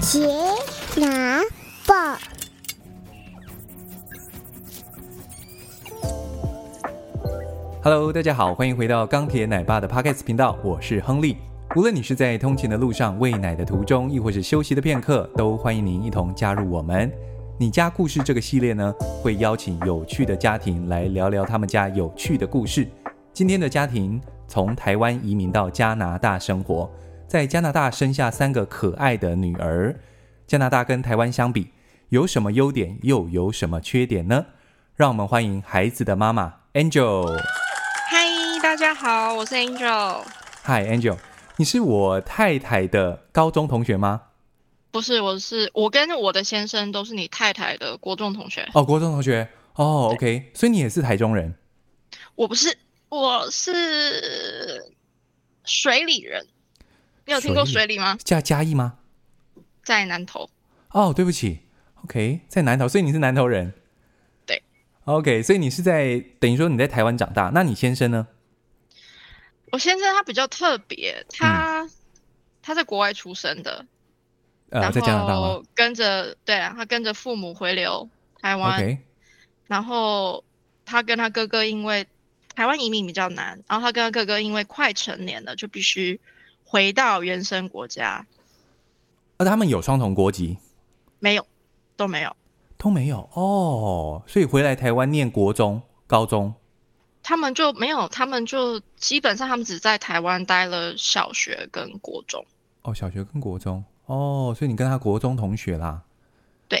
杰拿报，Hello，大家好，欢迎回到钢铁奶爸的 Podcast 频道，我是亨利。无论你是在通勤的路上、喂奶的途中，亦或是休息的片刻，都欢迎您一同加入我们。你家故事这个系列呢，会邀请有趣的家庭来聊聊他们家有趣的故事。今天的家庭从台湾移民到加拿大生活。在加拿大生下三个可爱的女儿。加拿大跟台湾相比，有什么优点，又有什么缺点呢？让我们欢迎孩子的妈妈 Angel。嗨，大家好，我是 Angel。嗨，Angel，你是我太太的高中同学吗？不是，我是我跟我的先生都是你太太的国中同学。哦，国中同学。哦，OK，所以你也是台中人？我不是，我是水里人。你有听过水里吗？在嘉义吗？在南投。哦，对不起，OK，在南投，所以你是南投人。对，OK，所以你是在等于说你在台湾长大，那你先生呢？我先生他比较特别，他、嗯、他在国外出生的，呃，在加拿大吗？跟着对啊，他跟着父母回流台湾.然后他跟他哥哥因为台湾移民比较难，然后他跟他哥哥因为快成年了，就必须。回到原生国家，而、啊、他们有双重国籍？没有，都没有，都没有哦。所以回来台湾念国中、高中，他们就没有，他们就基本上他们只在台湾待了小学跟国中。哦，小学跟国中哦，所以你跟他国中同学啦？对，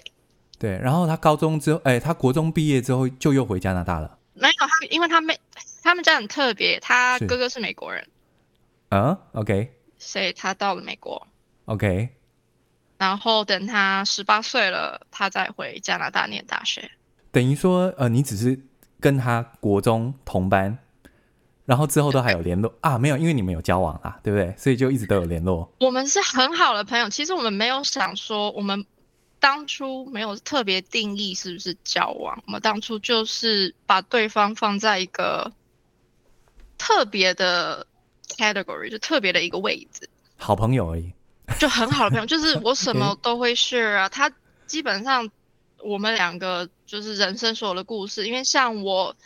对。然后他高中之后，哎，他国中毕业之后就又回加拿大了？没有，他因为他妹，他们家很特别，他哥哥是美国人。嗯，OK。所以他到了美国，OK，然后等他十八岁了，他再回加拿大念大学。等于说，呃，你只是跟他国中同班，然后之后都还有联络啊？没有，因为你们有交往啊，对不对？所以就一直都有联络。我们是很好的朋友。其实我们没有想说，我们当初没有特别定义是不是交往。我们当初就是把对方放在一个特别的。Category 就特别的一个位置，好朋友而已，就很好的朋友，就是 我什么都会 share 啊。他基本上我们两个就是人生所有的故事，因为像我，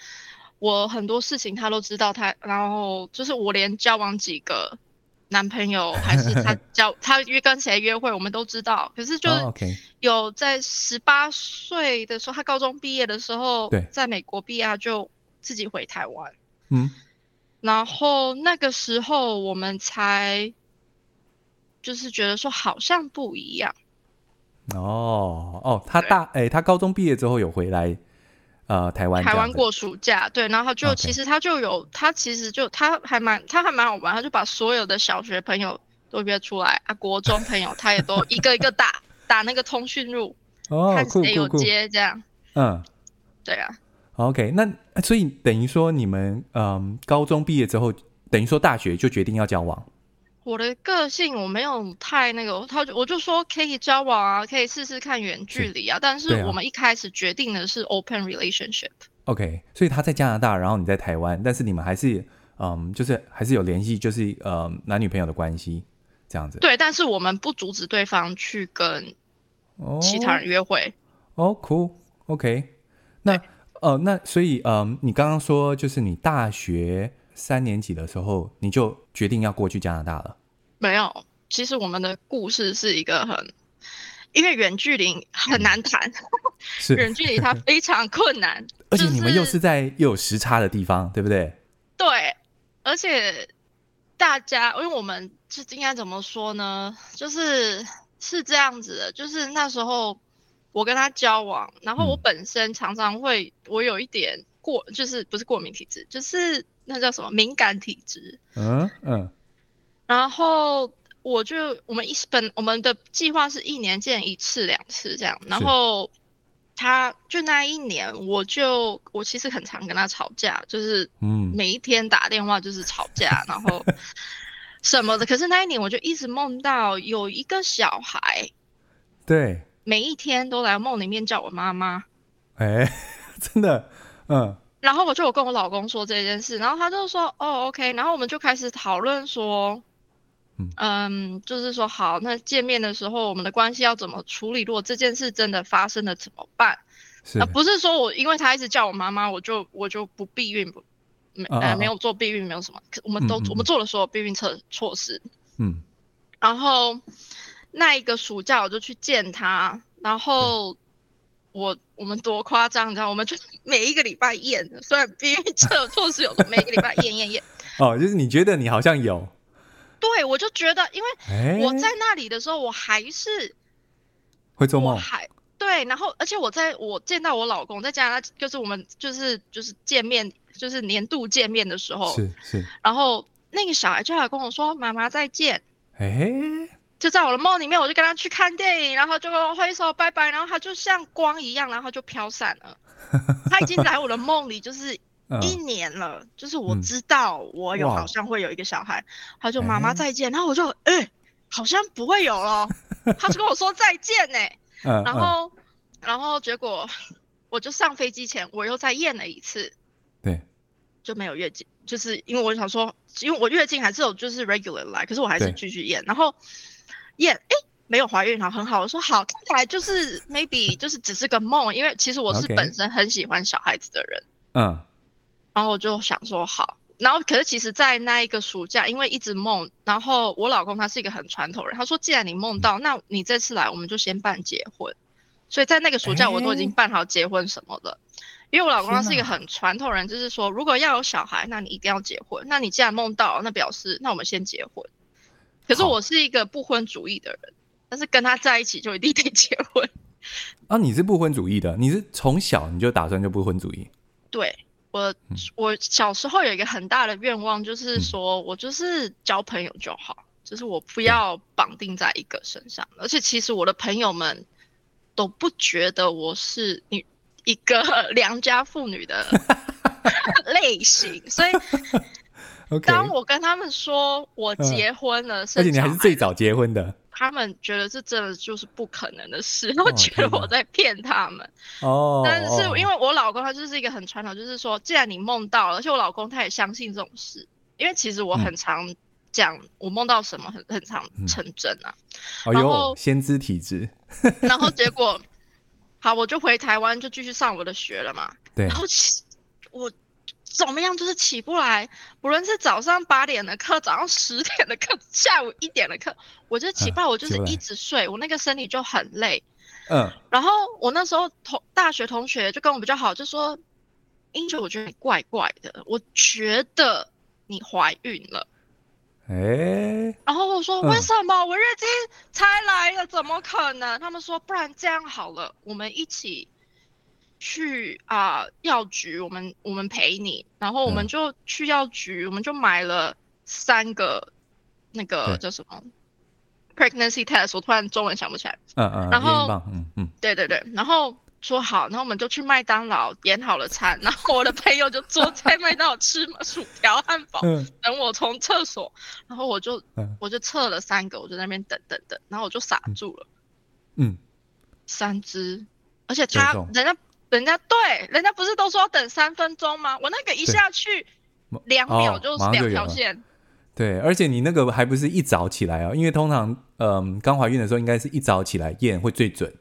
我很多事情他都知道他，他然后就是我连交往几个男朋友，还是他 交他约跟谁约会，我们都知道。可是就是有在十八岁的时候，他高中毕业的时候，在美国毕业就自己回台湾，嗯。然后那个时候我们才就是觉得说好像不一样。哦哦，他大哎，他高中毕业之后有回来呃台湾台湾过暑假，对，然后他就.其实他就有他其实就他还蛮他还蛮好玩，他就把所有的小学朋友都约出来啊，国中朋友他也都一个一个打 打那个通讯录，哦，看谁有接这样，嗯，对啊。OK，那所以等于说你们嗯高中毕业之后，等于说大学就决定要交往。我的个性我没有太那个，他我就说可以交往啊，可以试试看远距离啊。但是我们一开始决定的是 open relationship。OK，所以他在加拿大，然后你在台湾，但是你们还是嗯就是还是有联系，就是呃男女朋友的关系这样子。对，但是我们不阻止对方去跟其他人约会。哦，哦，cool，OK，那。哦、呃，那所以，嗯、呃，你刚刚说就是你大学三年级的时候，你就决定要过去加拿大了？没有，其实我们的故事是一个很，因为远距离很难谈，是远距离它 非常困难，而且你们又是在又有时差的地方，对不对？对，而且大家，因为我们是应该怎么说呢？就是是这样子的，就是那时候。我跟他交往，然后我本身常常会，嗯、我有一点过，就是不是过敏体质，就是那叫什么敏感体质。嗯嗯。然后我就我们一本我们的计划是一年见一次两次这样，然后他就那一年，我就我其实很常跟他吵架，就是嗯每一天打电话就是吵架，嗯、然后什么的。可是那一年我就一直梦到有一个小孩。对。每一天都来梦里面叫我妈妈，哎，真的，嗯。然后我就有跟我老公说这件事，然后他就说，哦，OK。然后我们就开始讨论说，嗯，嗯，就是说好，那见面的时候我们的关系要怎么处理？如果这件事真的发生了怎么办？是啊，不是说我因为他一直叫我妈妈，我就我就不避孕不没呃、啊、没有做避孕，没有什么，我们都、嗯、我们做了所有避孕措措施。嗯，然后那一个暑假我就去见他，然后我我们多夸张，你知道，我们就每一个礼拜验，虽然避孕策措施有，每一个礼拜验验验。哦，就是你觉得你好像有。对，我就觉得，因为我在那里的时候，我还是会做梦。还对，然后而且我在我见到我老公在加拿大，就是我们就是就是见面，就是年度见面的时候，是是。然后那个小孩就来跟我说：“妈妈再见。”哎，就在我的梦里面，我就跟他去看电影，然后就挥手拜拜，然后他就像光一样，然后就飘散了。他已经来我的梦里，就是。一年了，嗯，就是我知道我有好像会有一个小孩，他就妈妈再见，欸，然后我就哎，欸，好像不会有了，他就跟我说再见呢，欸嗯，然后，嗯，然后结果 我就上飞机前我又再验了一次，对，就没有月经，就是因为我想说，因为我月经还是有就是 regular 来，可是我还是继续验，然后验哎，欸，没有怀孕，好很好，我说好，看起来就是 maybe 就是只是个梦，因为其实我是本身很喜欢小孩子的人，嗯。然后我就想说好，然后可是其实，在那一个暑假，因为一直梦，然后我老公他是一个很传统人，他说既然你梦到，那你这次来我们就先办结婚，所以在那个暑假我都已经办好结婚什么的，因为我老公他是一个很传统人，就是说如果要有小孩，那你一定要结婚，那你既然梦到，那表示那我们先结婚。可是我是一个不婚主义的人，但是跟他在一起就一定得结婚。啊，你是不婚主义的，你是从小你就打算就不婚主义？对。我我小时候有一个很大的愿望，就是说我就是交朋友就好，嗯，就是我不要绑定在一个身上。而且其实我的朋友们都不觉得我是你一个 良家妇女的 类型，所以当我跟他们说我结婚了，而且你还是最早结婚的。他们觉得这真的就是不可能的事，我 觉得我在骗他们。哦，但是因为我老公他就是一个很传统，就是说，既然你梦到了，而且我老公他也相信这种事，因为其实我很常讲我梦到什么很很常成真啊。然后先知体质。然后结果，好，我就回台湾就继续上我的学了嘛。对。然后我。怎么样？就是起不来，无论是早上八点的课，早上十点的课，下午一点的课，我就起不来，我就是一直睡，我那个身体就很累。嗯。然后我那时候同大学同学就跟我比较好，就说：“Angel，我觉得你怪怪的，我觉得你怀孕了。”哎。然后我说：“为什么？我月经才来了，怎么可能？”他们说：“不然这样好了，我们一起。”去啊、呃、药局，我们我们陪你，然后我们就去药局，嗯、我们就买了三个那个叫什么 pregnancy test，我突然中文想不起来。嗯嗯。然后嗯嗯，对对对，然后说好，然后我们就去麦当劳点好了餐，然后我的朋友就坐在麦当劳吃薯条、汉堡，等我从厕所，然后我就我就测了三个，我就在那边等等等，然后我就傻住了。嗯。三只，而且他人家。人家对，人家不是都说要等三分钟吗？我那个一下去两秒就是两条线。对，而且你那个还不是一早起来啊、哦，因为通常嗯刚怀孕的时候应该是一早起来验会最准。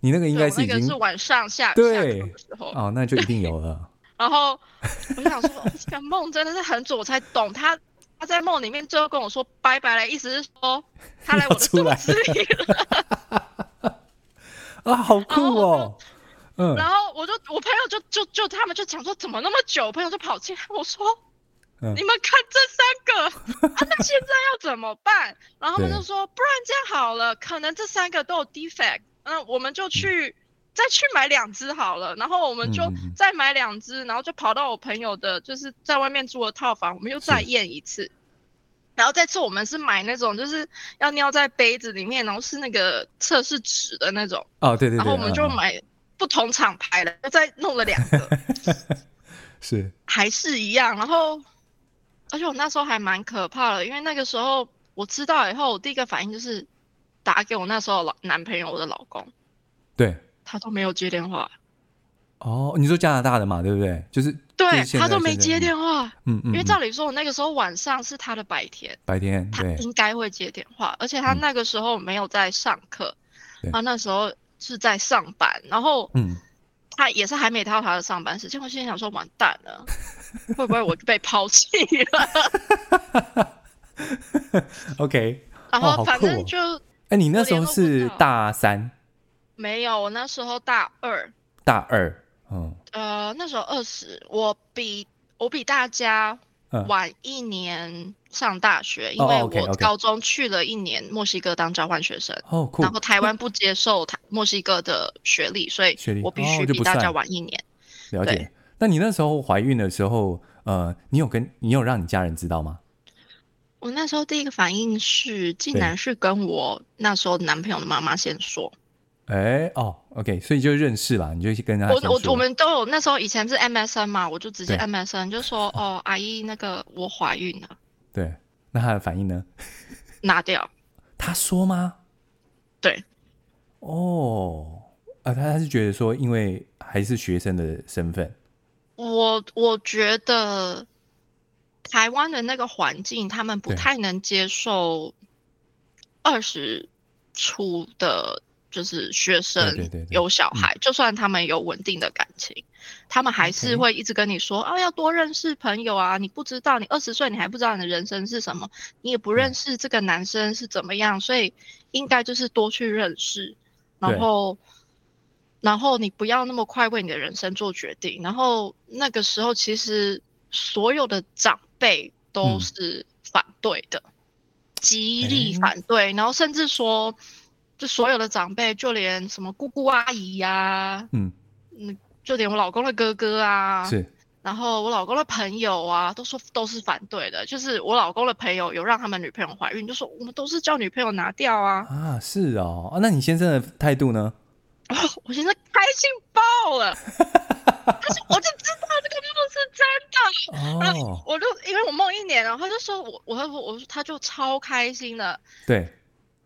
你那个应该是已经那个是晚上下对下的时候哦，那就一定有了。然后我想说，这个梦真的是很准，我才懂他他在梦里面最后跟我说拜拜了，意思是说他来我的肚子里了。啊，好酷哦！嗯、然后我就我朋友就就就他们就讲说怎么那么久，我朋友就跑进来我说，嗯、你们看这三个啊，那现在要怎么办？然后他们就说不然这样好了，可能这三个都有 defect，嗯，我们就去、嗯、再去买两只好了，然后我们就再买两只，然后就跑到我朋友的就是在外面租的套房，我们又再验一次，然后这次我们是买那种就是要尿在杯子里面，然后是那个测试纸的那种。哦，对对对，然后我们就买。嗯不同厂牌的，又再弄了两个，是。还是一样。然后，而且我那时候还蛮可怕的，因为那个时候我知道以后，我第一个反应就是打给我那时候老男朋友，我的老公，对，他都没有接电话。哦，你说加拿大的嘛，对不对？就是对就是他都没接电话，嗯嗯，因为照理说我那个时候晚上是他的白天，白天他应该会接电话，而且他那个时候没有在上课，他那时候是在上班，然后嗯，他也是还没到他的上班时间，我心里想说完蛋了，会不会我就被抛弃了？OK，然后反正就，哎，你那时候是大三？没有，我那时候大二。大二。嗯，呃，那时候二十，我比我比大家晚一年上大学，嗯、因为我高中去了一年墨西哥当交换学生，哦，然后台湾不接受台墨西哥的学历，所以我必须比大家晚一年。哦、了解。那你那时候怀孕的时候，呃，你有跟你有让你家人知道吗？我那时候第一个反应是，竟然是跟我那时候男朋友的妈妈先说。哎哦，OK，所以就认识了，你就去跟他我我们都有那时候以前是 MSN 嘛，我就直接 MSN 就说哦，阿姨那个我怀孕了。对，那他的反应呢？拿掉。他说吗？对。哦，啊，他他是觉得说，因为还是学生的身份。我我觉得台湾的那个环境，他们不太能接受二十出的。就是学生有小孩，就算他们有稳定的感情，嗯、他们还是会一直跟你说：“ Okay. 啊，要多认识朋友啊！你不知道，你二十岁，你还不知道你的人生是什么，你也不认识这个男生是怎么样，嗯、所以应该就是多去认识，然后，然后你不要那么快为你的人生做决定。然后那个时候，其实所有的长辈都是反对的，嗯、极力反对，然后甚至说。”就所有的长辈，就连什么姑姑阿姨呀、啊，嗯嗯，就连我老公的哥哥啊，是，然后我老公的朋友啊，都说都是反对的。就是我老公的朋友有让他们女朋友怀孕，就说我们都是叫女朋友拿掉啊。啊，是哦，啊，那你先生的态度呢？哦，我现在开心爆了，但是我就知道这个梦是真的。哦，然后我就因为我梦一年，然后他就说我，我他说我他就超开心的。对。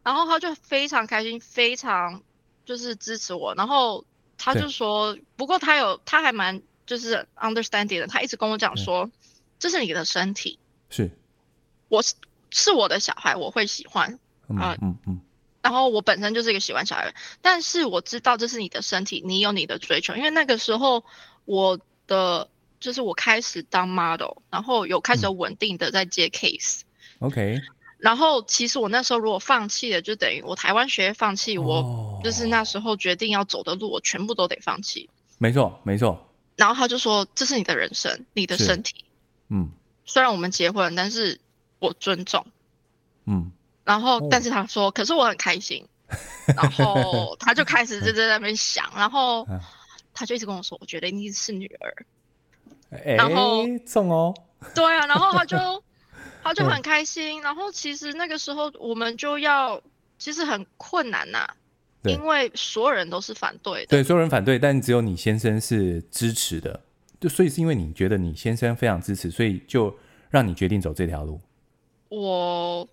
然后他就非常开心，非常就是支持我。然后他就说，不过他有他还蛮就是 understanding 的，他一直跟我讲说，这是你的身体，是，我是是我的小孩，我会喜欢啊，嗯嗯。嗯，然后我本身就是一个喜欢小孩，但是我知道这是你的身体，你有你的追求。因为那个时候我的就是我开始当 model，然后有开始稳定的在接 case，嗯。OK。然后其实我那时候如果放弃了，就等于我台湾学业放弃，我就是那时候决定要走的路，我全部都得放弃。没错，没错。然后他就说：“这是你的人生，你的身体。”嗯。虽然我们结婚，但是我尊重。嗯。然后，但是他说：“可是我很开心。”然后他就开始就在那边想，然后 他就一直跟我说：“我觉得你是女儿。”然后送哦。对啊，然后他就。他就很开心，嗯、然后其实那个时候我们就要，其实很困难呐、因为所有人都是反对的。对，所有人反对，但只有你先生是支持的，就所以是因为你觉得你先生非常支持，所以就让你决定走这条路。我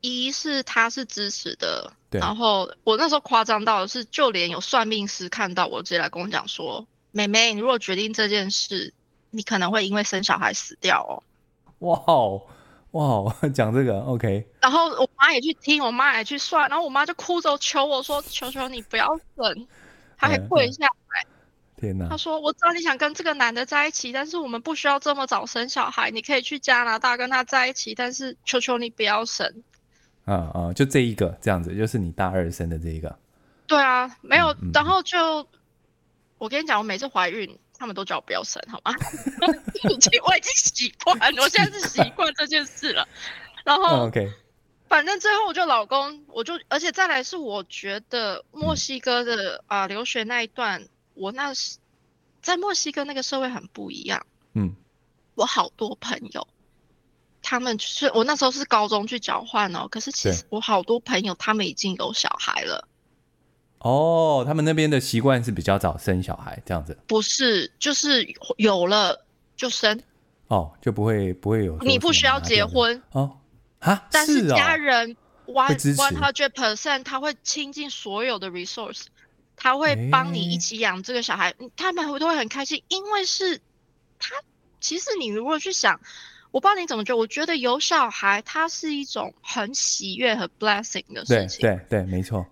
一是他是支持的，对然后我那时候夸张到的是，就连有算命师看到我直接来跟我讲说：“妹妹，你如果决定这件事，你可能会因为生小孩死掉哦。”哇哦！哇，讲这个 OK，然后我妈也去听，我妈也去算，然后我妈就哭着求我说：“ 求求你不要生。”她还跪下来。天哪！她说：“我知道你想跟这个男的在一起，但是我们不需要这么早生小孩，你可以去加拿大跟他在一起，但是求求你不要生。”啊啊，就这一个这样子，就是你大二生的这一个。对啊，没有，嗯、然后就我跟你讲，我每次怀孕。他们都叫我不要生，好吗？已经我已经习惯，我现在是习惯这件事了。然后，OK，反正最后我就老公，我就而且再来是我觉得墨西哥的啊、嗯呃、留学那一段，我那是在墨西哥那个社会很不一样。嗯，我好多朋友，他们就是我那时候是高中去交换哦，可是其实我好多朋友他们已经有小孩了。哦，他们那边的习惯是比较早生小孩这样子，不是，就是有了就生，哦，就不会不会有，你不需要结婚哦，哈，但是家人 one one hundred percent 他会倾尽所有的 resource，他会帮你一起养这个小孩，欸、他们会都会很开心，因为是他。其实你如果去想，我不知道你怎么觉得，我觉得有小孩，他是一种很喜悦和 blessing 的事情。对对对，没错。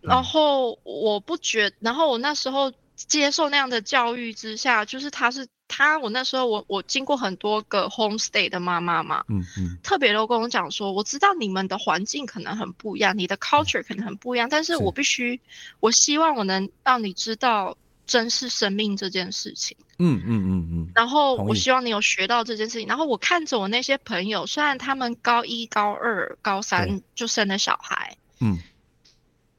然后我不觉，然后我那时候接受那样的教育之下，就是他是他，我那时候我我经过很多个 homestay 的妈妈嘛，嗯嗯，特别都跟我讲说，我知道你们的环境可能很不一样，你的 culture 可能很不一样，嗯、但是我必须，我希望我能让你知道珍视生命这件事情。嗯嗯嗯嗯。然后我希望你有学到这件事情。然后我看着我那些朋友，虽然他们高一、高二、高三就生了小孩，嗯。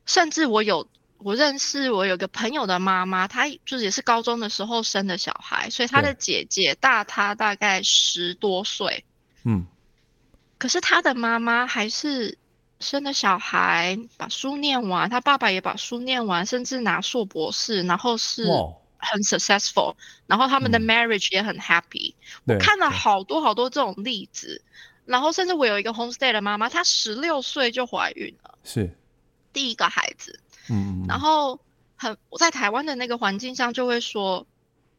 甚至我有我认识我有个朋友的妈妈，她就是也是高中的时候生的小孩，所以她的姐姐大她大概十多岁，嗯，可是她的妈妈还是生了小孩，把书念完，她爸爸也把书念完，甚至拿硕博士，然后是很 successful，然后他们的 marriage 也很 happy。我看了好多好多这种例子，然后甚至我有一个 homestay 的妈妈，她十六岁就怀孕了，是。第一个孩子，嗯，然后很我在台湾的那个环境上就会说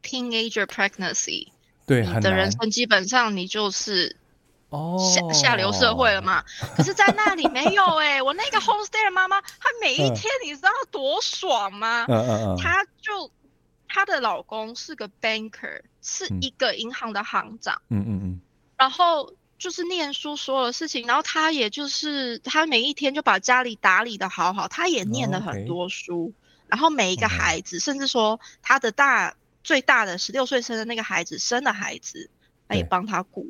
，teenager pregnancy，对，你的人生基本上你就是哦。下下流社会了嘛。哦、可是，在那里没有哎、欸，我那个 homestay 的妈妈，她每一天你知道多爽吗？嗯嗯嗯，她就她的老公是个 banker，是一个银行的行长，嗯嗯嗯，然后。就是念书所有的事情，然后他也就是他每一天就把家里打理的好好，他也念了很多书，oh. 然后每一个孩子.甚至说他的大最大的十六岁生的那个孩子生的孩子，他也帮他顾。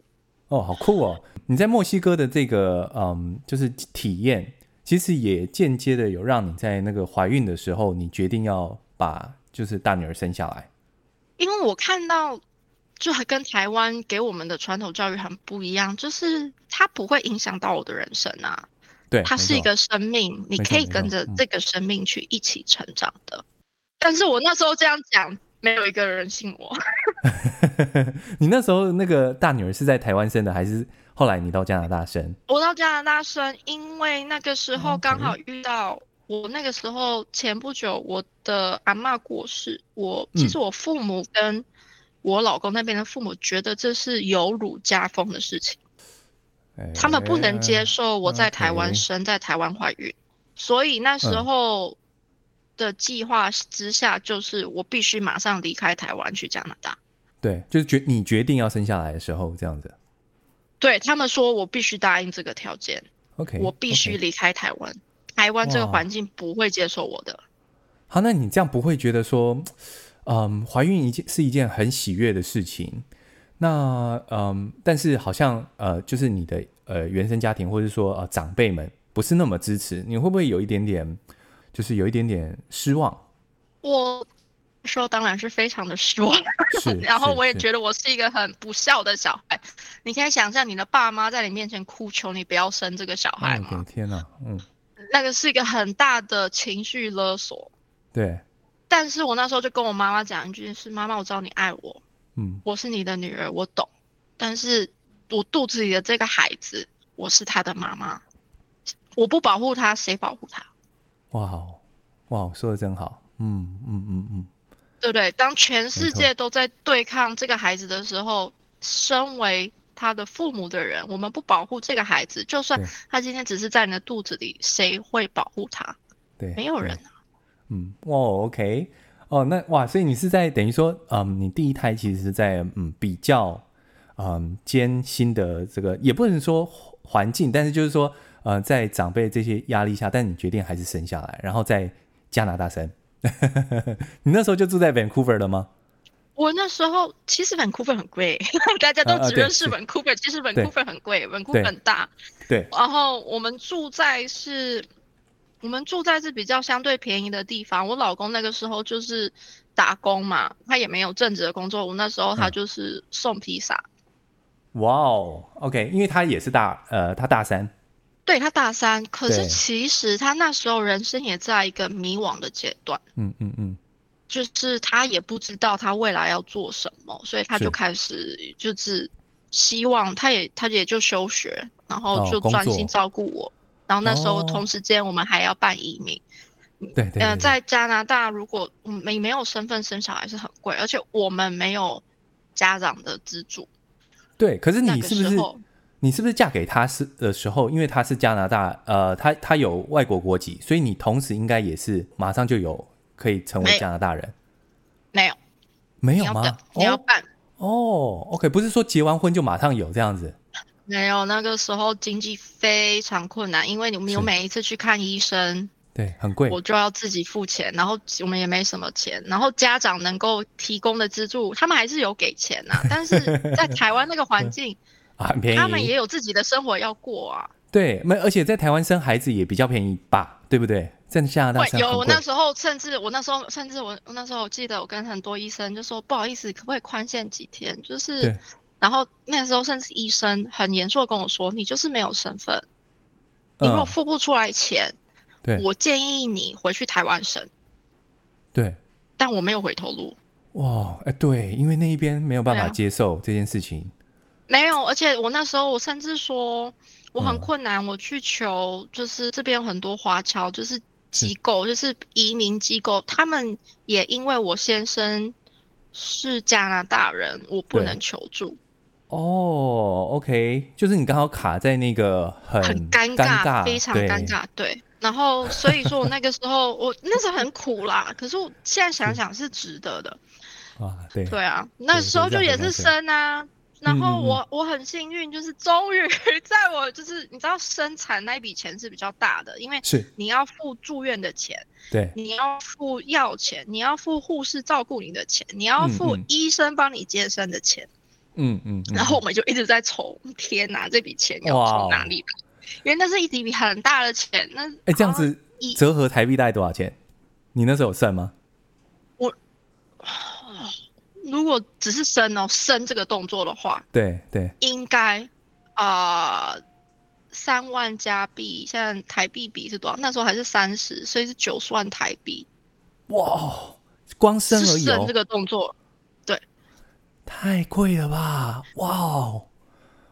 哦，好酷哦！你在墨西哥的这个嗯，就是体验，其实也间接的有让你在那个怀孕的时候，你决定要把就是大女儿生下来。因为我看到。就还跟台湾给我们的传统教育很不一样，就是它不会影响到我的人生啊。对，它是一个生命，你可以跟着这个生命去一起成长的。嗯、但是我那时候这样讲，没有一个人信我。你那时候那个大女儿是在台湾生的，还是后来你到加拿大生？我到加拿大生，因为那个时候刚好遇到我那个时候前不久我的阿嬷过世，我其实我父母跟、嗯。我老公那边的父母觉得这是有辱家风的事情，他们不能接受我在台湾生，在台湾怀孕，所以那时候的计划之下，就是我必须马上离开台湾去加拿大。对，就是决你决定要生下来的时候，这样子。对，他们说我必须答应这个条件，OK，我必须离开台湾，台湾这个环境不会接受我的。好，那你这样不会觉得说？嗯，怀孕一件是一件很喜悦的事情。那嗯，但是好像呃，就是你的呃原生家庭或者说呃长辈们不是那么支持，你会不会有一点点，就是有一点点失望？我说当然是非常的失望，然后我也觉得我是一个很不孝的小孩。你可以想象你的爸妈在你面前哭求你不要生这个小孩天哪，嗯，那个是一个很大的情绪勒索。对。但是我那时候就跟我妈妈讲一句是：妈妈，我知道你爱我，嗯，我是你的女儿，我懂。但是我肚子里的这个孩子，我是他的妈妈，我不保护他，谁保护他？哇，哇，说的真好，嗯嗯嗯嗯，对不对？当全世界都在对抗这个孩子的时候，身为他的父母的人，我们不保护这个孩子，就算他今天只是在你的肚子里，谁会保护他？对，没有人啊。嗯，哇，OK，哦，那哇，所以你是在等于说，嗯，你第一胎其实是在嗯比较嗯艰辛的这个，也不能说环境，但是就是说，呃，在长辈这些压力下，但你决定还是生下来，然后在加拿大生。你那时候就住在 Vancouver 了吗？我那时候其实 Vancouver 很贵，大家都只认识 Vancouver，其实 Vancouver 很贵，Vancouver 很大。对，然后我们住在是。我们住在是比较相对便宜的地方。我老公那个时候就是打工嘛，他也没有正职的工作。我那时候他就是送披萨。哇哦，OK，因为他也是大呃，他大三。对，他大三，可是其实他那时候人生也在一个迷惘的阶段。嗯嗯嗯，就是他也不知道他未来要做什么，所以他就开始就是希望他也他也就休学，然后就专心照顾我。哦然后那时候同时间我们还要办移民，对对，对，呃，在加拿大，如果没没有身份生小孩是很贵，而且我们没有家长的资助。对，可是你是不是你是不是嫁给他是的时候，因为他是加拿大，呃，他他有外国国籍，所以你同时应该也是马上就有可以成为加拿大人？没有，没有吗？你要办哦，哦，OK，不是说结完婚就马上有这样子。没有，那个时候经济非常困难，因为你们有每一次去看医生，对，很贵，我就要自己付钱，然后我们也没什么钱，然后家长能够提供的资助，他们还是有给钱呐、啊，但是在台湾那个环境 啊，很便宜，他们也有自己的生活要过啊。对，没，而且在台湾生孩子也比较便宜吧，对不对？在加拿大生有，我那时候甚至我那时候甚至我我那时候我记得我跟很多医生就说，不好意思，可不可以宽限几天？就是。然后那时候，甚至医生很严肃的跟我说：“你就是没有身份，你如果付不出来钱，对，我建议你回去台湾生。”对，但我没有回头路。哇，哎，对，因为那一边没有办法接受这件事情。没有，而且我那时候我甚至说我很困难，我去求，就是这边有很多华侨，就是机构，就是移民机构，他们也因为我先生是加拿大人，我不能求助。哦、oh，OK，就是你刚好卡在那个很很尴尬，非常尴尬，对。然后所以说我那个时候 我那时候很苦啦，可是我现在想想是值得的。啊，对。对啊，那时候就也是生啊。然后我我很幸运，就是终于在我就是你知道生产那笔钱是比较大的，因为是你要付住院的钱，对，你要付药钱，你要付护士照顾你的钱，你要付医生帮你接生的钱。嗯嗯嗯嗯，然后我们就一直在愁，天哪，这笔钱要从哪里来？因为那是一笔很大的钱。那哎，这样子折合台币大概多少钱？你那时候有算吗？我如果只是升哦，升这个动作的话，对对，应该啊三万加币，现在台币比是多少？那时候还是三十，所以是九十万台币。哇，光升而已哦，生这个动作。太贵了吧！哇哦，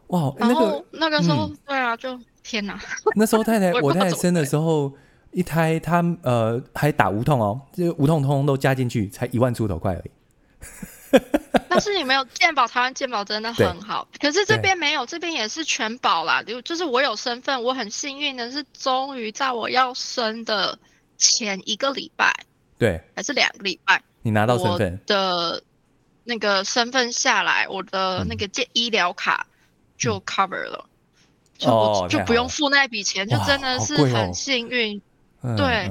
哇，欸、那个那个时候，嗯、对啊，就天哪！那时候太太，我太太生的时候，一胎她呃还打无痛哦，这个无痛通通都加进去，才一万出头块而已。但是你没有健保，台湾健保真的很好，可是这边没有，这边也是全保啦。就就是我有身份，我很幸运的是，终于在我要生的前一个礼拜，对，还是两个礼拜，你拿到身份的。那个身份下来，我的那个健医疗卡就 cover 了，嗯、就、哦、就不用付那笔钱，就真的是很幸运。哦、对，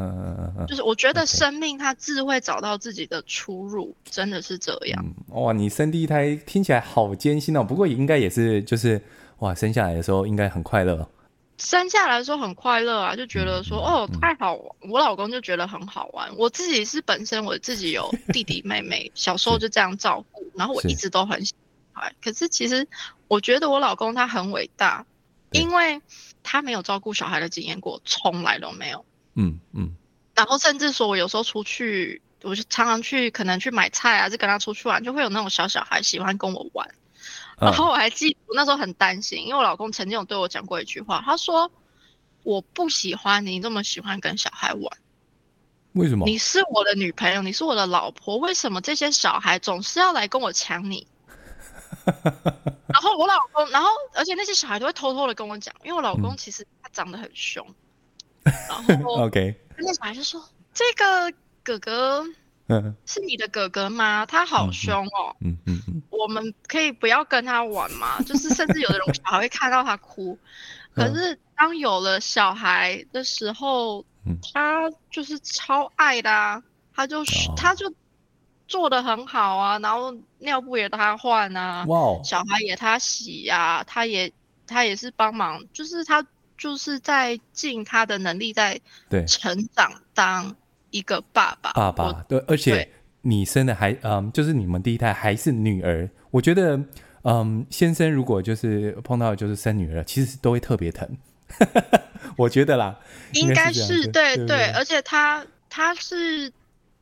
就是我觉得生命它自会找到自己的出入，嗯、真的是这样、嗯。哇，你生第一胎听起来好艰辛哦，不过也应该也是就是哇，生下来的时候应该很快乐。生下来的时候很快乐啊，就觉得说、嗯、哦太好玩，我老公就觉得很好玩。我自己是本身我自己有 弟弟妹妹，小时候就这样照顾，然后我一直都很喜欢。可是其实我觉得我老公他很伟大，因为他没有照顾小孩的经验过，从来都没有。嗯嗯。然后甚至说我有时候出去，我就常常去可能去买菜啊，就跟他出去玩，就会有那种小小孩喜欢跟我玩。然后我还记得我那时候很担心，因为我老公曾经有对我讲过一句话，他说：“我不喜欢你这么喜欢跟小孩玩。”为什么？你是我的女朋友，你是我的老婆，为什么这些小孩总是要来跟我抢你？然后我老公，然后而且那些小孩都会偷偷的跟我讲，因为我老公其实他长得很凶。嗯、然 后 OK，那小孩就说：“这个哥哥。”是你的哥哥吗？他好凶哦。嗯嗯嗯，我们可以不要跟他玩吗？就是甚至有的人小孩会看到他哭。可是当有了小孩的时候，他就是超爱的啊。他就他就做的很好啊，然后尿布也他换啊，哇，小孩也他洗呀，他也他也是帮忙，就是他就是在尽他的能力在成长当。一个爸爸，爸爸对，而且你生的还嗯，就是你们第一胎还是女儿，我觉得嗯，先生如果就是碰到就是生女儿，其实都会特别疼，我觉得啦，应该是，是对对，而且他他是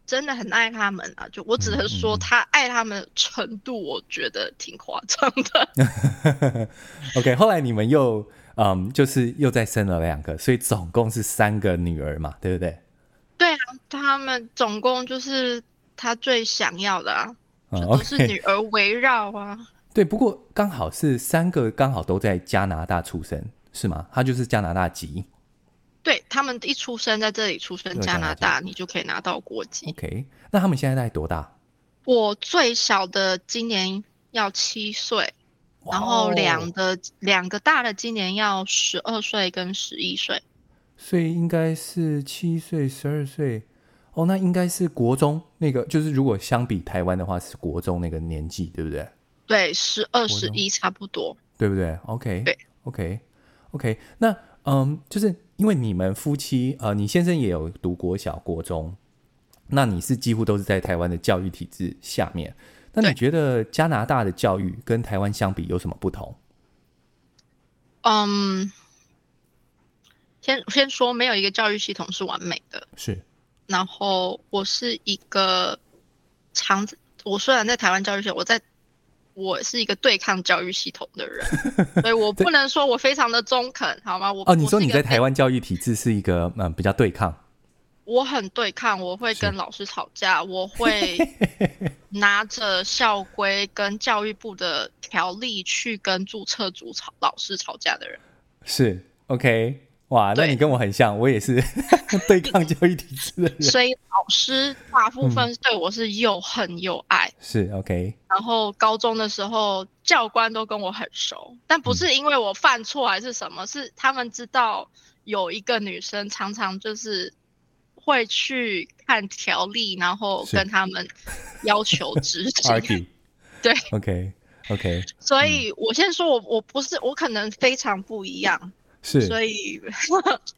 真的很爱他们啊，就我只能说他爱他们的程度，我觉得挺夸张的。OK，后来你们又嗯，就是又再生了两个，所以总共是三个女儿嘛，对不对？对啊，他们总共就是他最想要的啊，嗯、都是女儿围绕啊。对，不过刚好是三个刚好都在加拿大出生，是吗？他就是加拿大籍。对，他们一出生在这里出生，加拿大你就可以拿到国籍。OK，那他们现在大概多大？我最小的今年要七岁，然后两个两个大的今年要十二岁跟十一岁，所以应该是七岁、十二岁。哦，那应该是国中那个，就是如果相比台湾的话，是国中那个年纪，对不对？对，十二、十一差不多，对不对？OK，对，OK，OK，那。嗯，就是因为你们夫妻，呃，你先生也有读国小、国中，那你是几乎都是在台湾的教育体制下面。那你觉得加拿大的教育跟台湾相比有什么不同？嗯，先先说，没有一个教育系统是完美的。是。然后我是一个常，我虽然在台湾教育系统，我在。我是一个对抗教育系统的人，所以我不能说我非常的中肯，好吗？我哦，你说你在台湾教育体制是一个嗯比较对抗，我很对抗，我会跟老师吵架，我会 拿着校规跟教育部的条例去跟注册组吵老师吵架的人，是 OK。哇，那你跟我很像，我也是 对抗教育体制的人。所以老师大部分对我是又恨又爱。嗯、是 OK。然后高中的时候，教官都跟我很熟，但不是因为我犯错还是什么，嗯、是他们知道有一个女生常常就是会去看条例，然后跟他们要求执行。对，OK OK。所以我先说我我不是我可能非常不一样。是，所以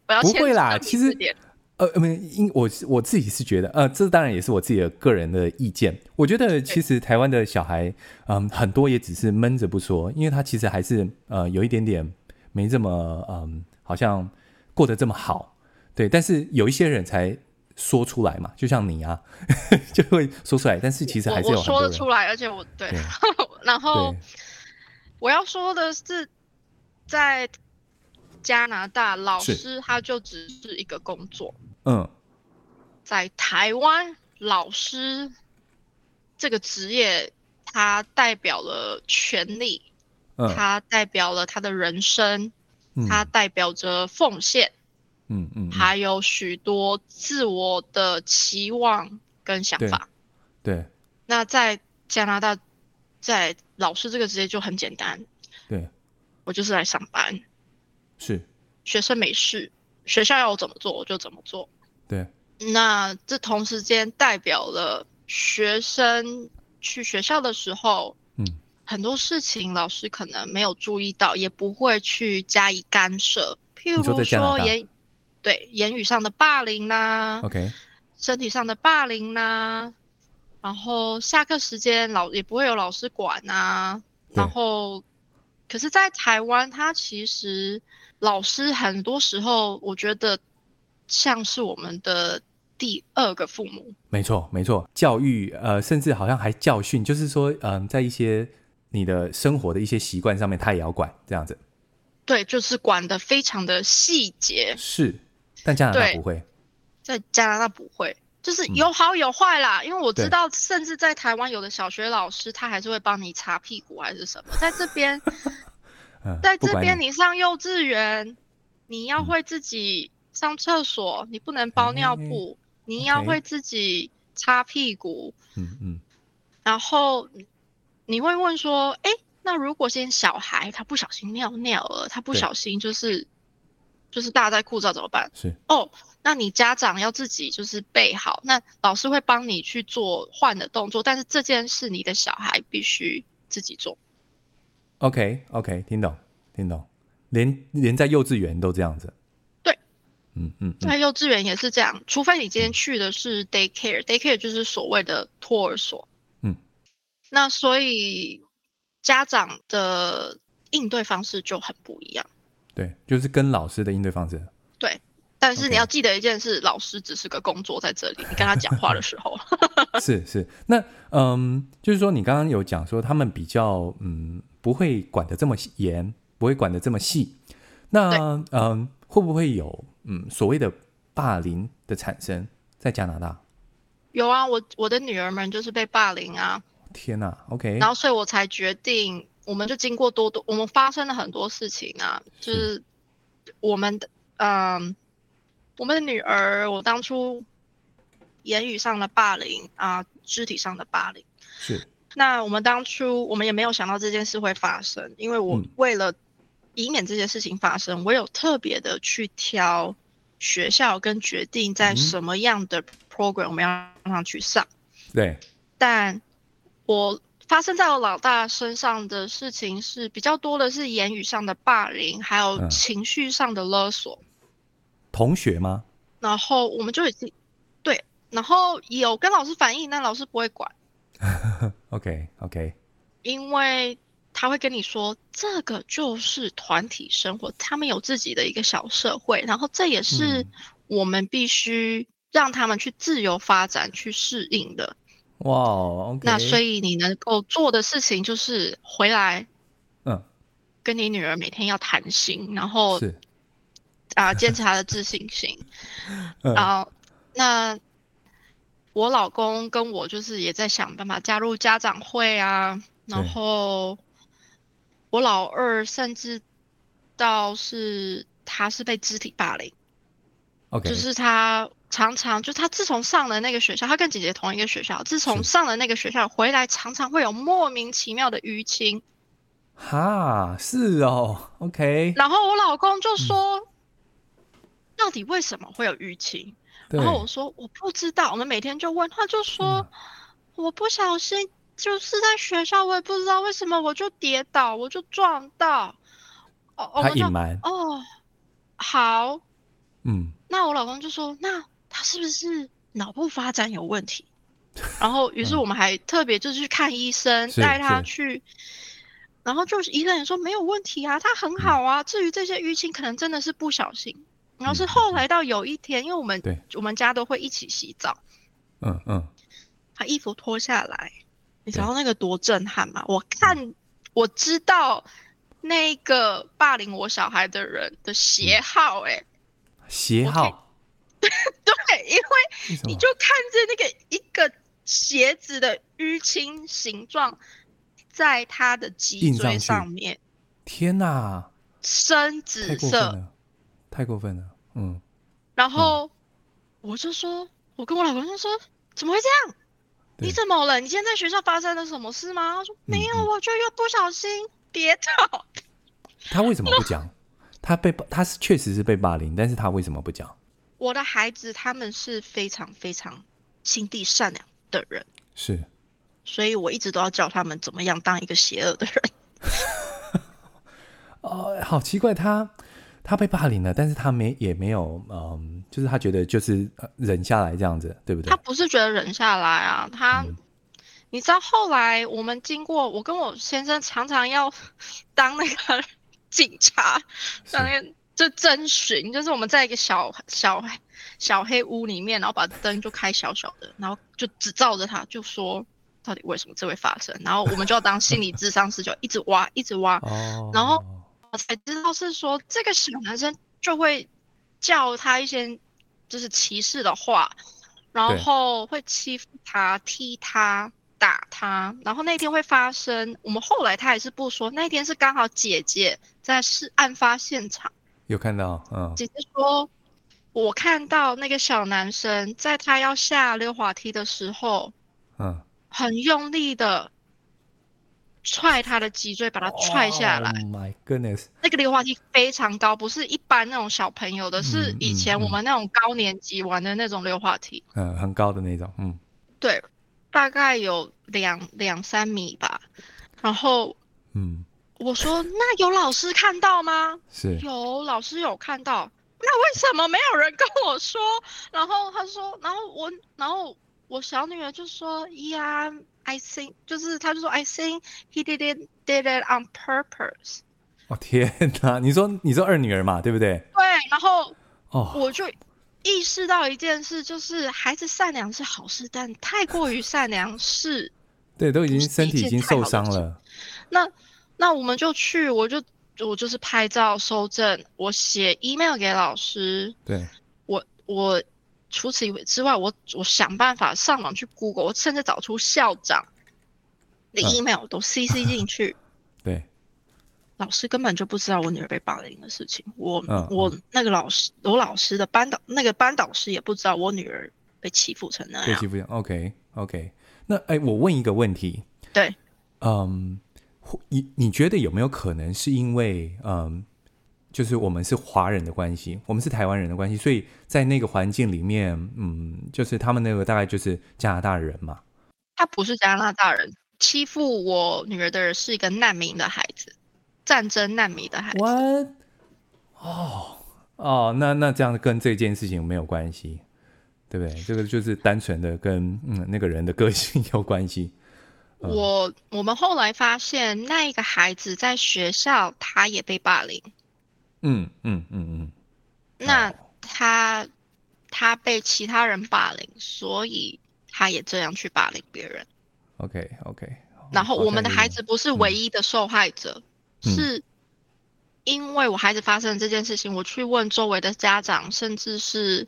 我要不会啦。其实，呃，没，因我我自己是觉得，呃，这当然也是我自己的个人的意见。我觉得其实台湾的小孩，嗯，很多也只是闷着不说，因为他其实还是呃有一点点没这么嗯，好像过得这么好。对，但是有一些人才说出来嘛，就像你啊，就会说出来。但是其实还是有说得出来，而且我对，对 然后我要说的是在。加拿大老师他就只是一个工作，嗯，在台湾老师这个职业，它代表了权利，嗯，他代表了他的人生，嗯，他代表着奉献，嗯嗯，还有许多自我的期望跟想法，对，对，那在加拿大，在老师这个职业就很简单，对，我就是来上班。是学生没事，学校要我怎么做我就怎么做。对，那这同时间代表了学生去学校的时候，嗯，很多事情老师可能没有注意到，也不会去加以干涉。譬如说言，对言语上的霸凌啦，OK，身体上的霸凌啦，然后下课时间老也不会有老师管啊，然后，可是，在台湾，他其实。老师很多时候，我觉得像是我们的第二个父母。没错，没错。教育，呃，甚至好像还教训，就是说，嗯、呃，在一些你的生活的一些习惯上面，他也要管这样子。对，就是管的非常的细节。是，但加拿大不会。在加拿大不会，就是有好有坏啦。嗯、因为我知道，甚至在台湾，有的小学老师他还是会帮你擦屁股还是什么，在这边。在这边，你上幼稚园，你要会自己上厕所，嗯、你不能包尿布，嗯、你要会自己擦屁股。嗯嗯。然后你会问说：“哎，那如果现在小孩他不小心尿尿了，他不小心就是就是大在裤罩怎么办？”是。哦，那你家长要自己就是备好，那老师会帮你去做换的动作，但是这件事你的小孩必须自己做。OK，OK，okay, okay, 听懂，听懂，连连在幼稚园都这样子。对，嗯嗯，嗯，在幼稚园也是这样，除非你今天去的是 daycare，daycare、嗯、就是所谓的托儿所。嗯，那所以家长的应对方式就很不一样。对，就是跟老师的应对方式。对，但是你要记得一件事，Okay. 老师只是个工作在这里，你跟他讲话的时候。是是，那嗯，就是说你刚刚有讲说他们比较嗯。不会管得这么严，不会管得这么细。那嗯，会不会有嗯所谓的霸凌的产生？在加拿大。有啊，我我的女儿们就是被霸凌啊。天哪，OK。然后所以我才决定，我们就经过多多，我们发生了很多事情啊，就是我们的嗯，我们的女儿，我当初言语上的霸凌啊，肢体上的霸凌。是。那我们当初我们也没有想到这件事会发生，因为我为了以免这件事情发生，嗯、我有特别的去挑学校跟决定在什么样的 program 我们要让他去上。对。但我发生在我老大身上的事情是比较多的是言语上的霸凌，还有情绪上的勒索。嗯、同学吗？然后我们就已经对，然后有跟老师反映，但老师不会管。OK OK，因为他会跟你说，这个就是团体生活，他们有自己的一个小社会，然后这也是我们必须让他们去自由发展、去适应的。哇那所以你能够做的事情就是回来，嗯，跟你女儿每天要谈心，然后是。啊，坚持她的自信心，嗯、然后那。我老公跟我就是也在想办法加入家长会啊，然后我老二甚至到是他是被肢体霸凌，OK，就是他常常就他自从上了那个学校，他跟姐姐同一个学校，自从上了那个学校回来，常常会有莫名其妙的淤青。哈，是哦，OK。然后我老公就说，嗯、到底为什么会有淤青？然后我说我不知道，我们每天就问，他就说、嗯、我不小心就是在学校，我也不知道为什么我就跌倒，我就撞到。哦，他隐瞒。哦，好，嗯。那我老公就说，那他是不是脑部发展有问题？然后于是我们还特别就是去看医生，带、嗯、他去。然后就是医生也说没有问题啊，他很好啊。嗯、至于这些淤青，可能真的是不小心。然后是后来到有一天，嗯、因为我们我们家都会一起洗澡，嗯嗯，把衣服脱下来，你知道那个多震撼吗？我看我知道那个霸凌我小孩的人的鞋号、欸，哎、嗯，鞋号，对，因为你就看着那个一个鞋子的淤青形状，在他的脊椎上面，天哪，深紫色。太过分了，嗯，然后我就说，嗯、我跟我老公就说，怎么会这样？你怎么了？你今天在学校发生了什么事吗？他说没有，我就又不小心跌倒。他为什么不讲？他被他是确实是被霸凌，但是他为什么不讲？我的孩子他们是非常非常心地善良的人，是，所以我一直都要教他们怎么样当一个邪恶的人。哦，好奇怪他。他被霸凌了，但是他没也没有，嗯，就是他觉得就是忍下来这样子，对不对？他不是觉得忍下来啊，他，嗯、你知道后来我们经过，我跟我先生常常要 当那个警察，当那个就侦寻，就是我们在一个小小小黑屋里面，然后把灯就开小小的，然后就只照着他，就说到底为什么这会发生，然后我们就要当心理智商师，就一直挖，一直挖，哦、然后。我才知道是说这个小男生就会叫他一些就是歧视的话，然后会欺负他、踢他、打他，然后那天会发生。我们后来他也是不说，那天是刚好姐姐在是案发现场有看到，嗯，姐姐说，我看到那个小男生在他要下溜滑梯的时候，嗯，很用力的。踹他的脊椎，把他踹下来。Oh my goodness！那个溜滑梯非常高，不是一般那种小朋友的，嗯、是以前我们那种高年级玩的那种溜滑梯。嗯，很高的那种。嗯，对，大概有两两三米吧。然后，嗯，我说那有老师看到吗？是，有老师有看到。那为什么没有人跟我说？然后他说，然后我，然后我小女儿就说呀。I think 就是，她就说 I think he did it did it on purpose。哦天哪！你说你说二女儿嘛，对不对？对，然后哦，我就意识到一件事，就是孩子善良是好事，但太过于善良是，对，都已经身体已经受伤了。那那我们就去，我就我就是拍照收证，我写 email 给老师。对，我我除此以之外，我我想办法上网去 Google，我甚至找出校长的 email 都 CC 进去。对，老师根本就不知道我女儿被霸凌的事情。我、嗯、我那个老师，我老师的班导那个班导师也不知道我女儿被欺负成那样。被欺负成，OK OK。那哎，我问一个问题。对，嗯，你你觉得有没有可能是因为嗯？就是我们是华人的关系，我们是台湾人的关系，所以在那个环境里面，嗯，就是他们那个大概就是加拿大人嘛。他不是加拿大人，欺负我女儿的人是一个难民的孩子，战争难民的孩子。What？哦哦，那那这样跟这件事情没有关系，对不对？这个就是单纯的跟嗯那个人的个性有关系。嗯、我我们后来发现，那一个孩子在学校他也被霸凌。嗯嗯嗯嗯，那他、哦、他被其他人霸凌，所以他也这样去霸凌别人。OK OK。然后我们的孩子不是唯一的受害者，嗯、是因为我孩子发生了这件事情，我去问周围的家长，甚至是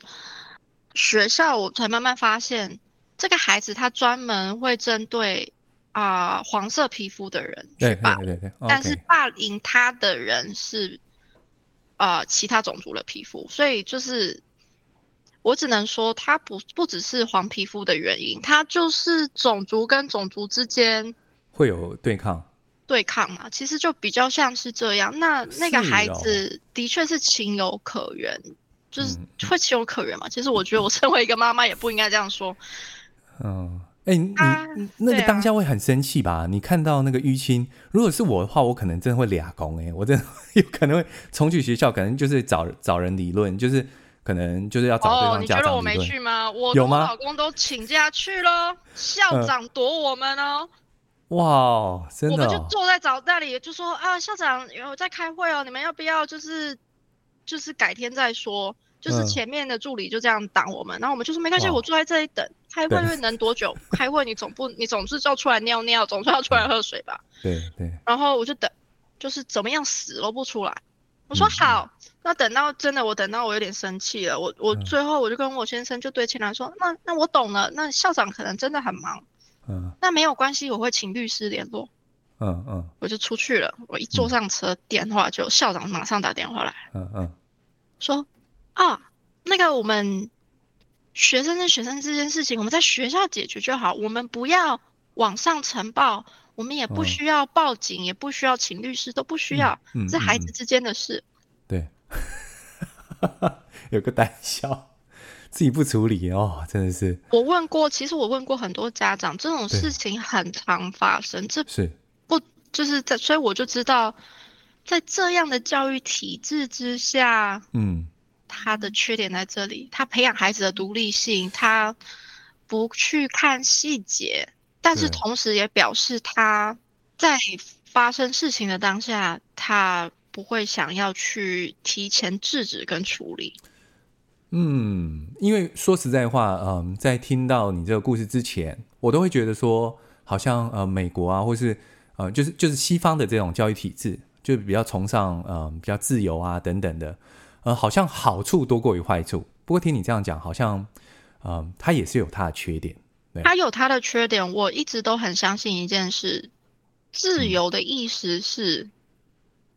学校，我才慢慢发现，这个孩子他专门会针对啊、呃、黄色皮肤的人去霸对对对，但是霸凌他的人是。啊、呃，其他种族的皮肤，所以就是我只能说，它不不只是黄皮肤的原因，它就是种族跟种族之间会有对抗，对抗嘛，其实就比较像是这样。那那个孩子的确是情有可原，哦、就是会情有可原嘛。其实我觉得我身为一个妈妈，也不应该这样说。嗯。哎、欸，你、啊、那个当下会很生气吧？啊、你看到那个淤青，如果是我的话，我可能真的会俩工哎，我真的有可能会冲去学校，可能就是找找人理论，就是可能就是要找对方家长理论。哦，你觉得我没去吗？我跟我老公都请假去了，校长躲我们哦。哇，真的、哦，我们就坐在早那里，就说啊，校长有在开会哦，你们要不要就是就是改天再说？就是前面的助理就这样挡我们，嗯、然后我们就说没关系，我坐在这里等。开会会能多久？开会你总不你总是要出来尿尿，总是要出来喝水吧？对对。对然后我就等，就是怎么样死都不出来。我说好，嗯、那等到真的我等到我有点生气了，我我最后我就跟我先生就对前来说，嗯、那那我懂了，那校长可能真的很忙。嗯。那没有关系，我会请律师联络。嗯嗯。我就出去了，我一坐上车，电话就校长马上打电话来。嗯嗯。说。啊，那个我们学生跟学生这件事情，我们在学校解决就好，我们不要网上呈报，我们也不需要报警，嗯、也不需要请律师，都不需要，嗯嗯、是孩子之间的事。对，有个胆小，自己不处理哦，真的是。我问过，其实我问过很多家长，这种事情很常发生，对这是不就是在，所以我就知道，在这样的教育体制之下，嗯。他的缺点在这里，他培养孩子的独立性，他不去看细节，但是同时也表示他在发生事情的当下，他不会想要去提前制止跟处理。嗯，因为说实在话，嗯，在听到你这个故事之前，我都会觉得说，好像呃，美国啊，或是呃，就是就是西方的这种教育体制，就比较崇尚嗯，比较自由啊等等的。呃，好像好处多过于坏处。不过听你这样讲，好像，嗯、呃，他也是有他的缺点。他有他的缺点。我一直都很相信一件事：自由的意思是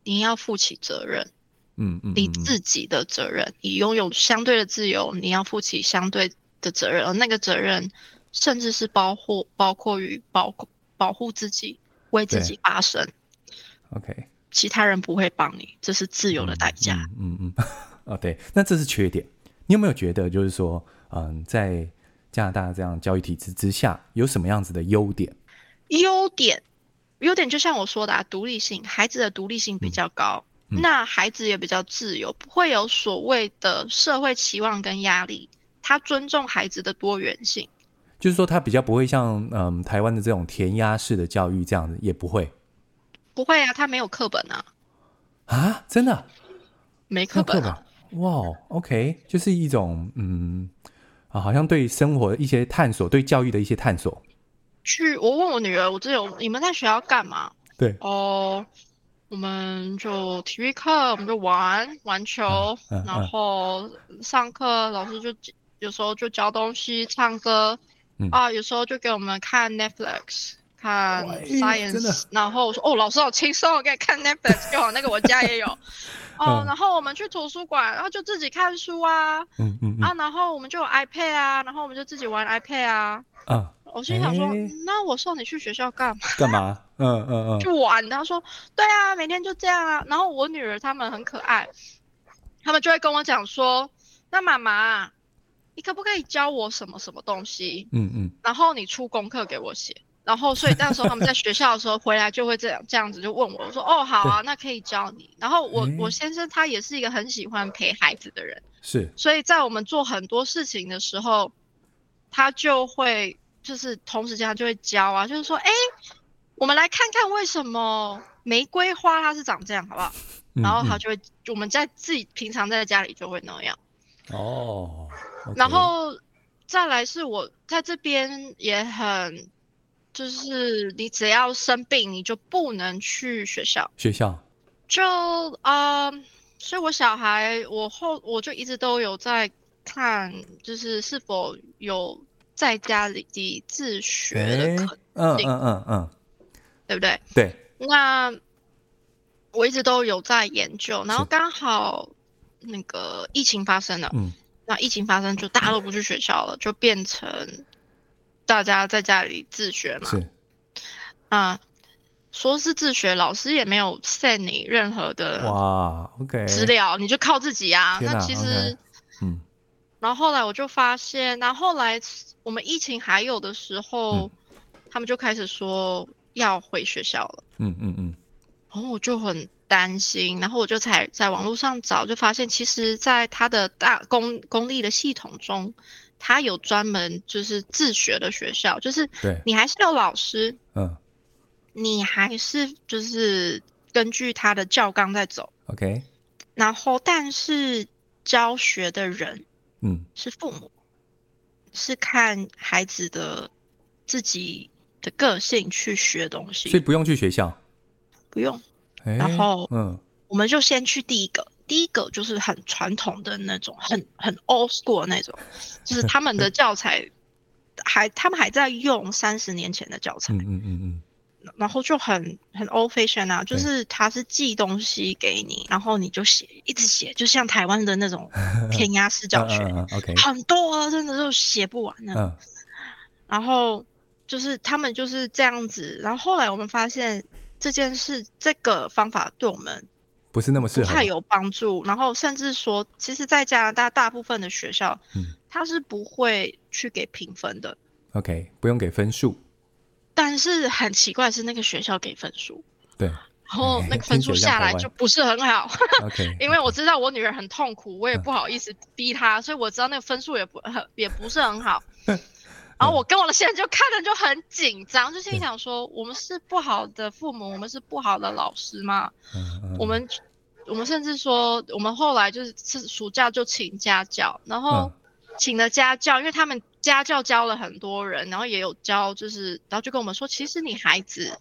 你要负起责任。嗯嗯，你自己的责任，你拥有相对的自由，你要负起相对的责任。而那个责任，甚至是包括包括于保保护自己，为自己发声。OK。其他人不会帮你，这是自由的代价。嗯嗯，哦对，那这是缺点。你有没有觉得，就是说，嗯，在加拿大这样教育体制之下，有什么样子的优点？优点，优点就像我说的啊，独立性，孩子的独立性比较高，那孩子也比较自由，不会有所谓的社会期望跟压力。他尊重孩子的多元性，就是说，他比较不会像嗯台湾的这种填鸭式的教育这样子，也不会。不会啊，他没有课本啊！啊，真的没课本啊？哇，OK，就是一种嗯啊，好像对生活的一些探索，对教育的一些探索。去，我问我女儿，我这有你们在学校干嘛？对哦，我们就体育课，我们就玩玩球，然后上课老师就有时候就教东西、唱歌，嗯、啊，有时候就给我们看 Netflix、看 Science，、欸、然后我说哦，老师好轻松，我给你看 Netflix 那个我家也有。哦，嗯、然后我们去图书馆，然后就自己看书啊，嗯嗯，嗯啊，然后我们就有 iPad 啊，然后我们就自己玩 iPad 啊。啊，我心想说，欸、那我送你去学校干嘛？干嘛？嗯嗯嗯，去玩。他说，对啊，每天就这样啊。然后我女儿他们很可爱，他们就会跟我讲说，那妈妈，你可不可以教我什么什么东西？嗯嗯，然后你出功课给我写。然后，所以那时候他们在学校的时候回来就会这样这样子就问我，我说哦好啊，那可以教你。然后我我先生他也是一个很喜欢陪孩子的人，是，所以在我们做很多事情的时候，他就会就是同时间他就会教啊，就是说哎，我们来看看为什么玫瑰花它是长这样，好不好？然后他就会我们在自己平常在家里就会那样。哦，然后再来是我在这边也很。就是你只要生病，你就不能去学校。学校就啊、呃，所以我小孩，我后我就一直都有在看，就是是否有在家里自学的可能性。嗯嗯嗯嗯，对不对？对。那我一直都有在研究，然后刚好那个疫情发生了，嗯，那疫情发生就大家都不去学校了，就变成。大家在家里自学嘛？是。啊，说是自学，老师也没有 send 你任何的哇，OK 资料，你就靠自己啊。哪那其实，okay. 嗯。然后后来我就发现，然后后来我们疫情还有的时候，嗯、他们就开始说要回学校了。嗯嗯嗯。然后我就很担心，然后我就才在网络上找，就发现其实，在他的大公公立的系统中。他有专门就是自学的学校，就是你还是有老师，嗯，你还是就是根据他的教纲在走，OK，然后但是教学的人，嗯，是父母，是看孩子的自己的个性去学东西，所以不用去学校，不用，欸、然后嗯，我们就先去第一个。第一个就是很传统的那种，很很 old school 那种，就是他们的教材还他们还在用三十年前的教材，嗯嗯嗯嗯，然后就很很 old fashion 啊，就是他是寄东西给你，然后你就写，一直写，就像台湾的那种 填鸭式教学，OK，很多啊，真的就写不完呢。嗯，然后就是他们就是这样子，然后后来我们发现这件事，这个方法对我们。不是那么适合，不太有帮助。然后甚至说，其实，在加拿大大部分的学校，嗯，他是不会去给评分的。OK，不用给分数。但是很奇怪是那个学校给分数，对，然后那个分数下来就不是很好。OK，因为我知道我女儿很痛苦，我也不好意思逼她，嗯、所以我知道那个分数也不很 也不是很好。然后我跟我的先生就看着就很紧张，就心想说：我们是不好的父母，我们是不好的老师吗？我们我们甚至说，我们后来就是是暑假就请家教，然后请了家教，因为他们家教教了很多人，然后也有教，就是然后就跟我们说，其实你孩子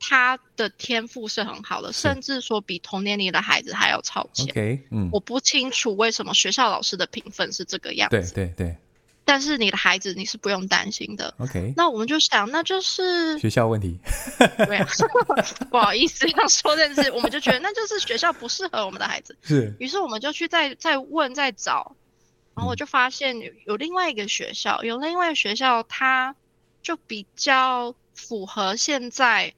他的天赋是很好的，甚至说比同年龄的孩子还要超前。OK，嗯，我不清楚为什么学校老师的评分是这个样子。对对对。但是你的孩子你是不用担心的，OK？那我们就想，那就是学校问题。对啊，不好意思要说，但是我们就觉得那就是学校不适合我们的孩子。是。于是我们就去再再问再找，然后我就发现有有另外一个学校，有另外一个学校，它就比较符合现在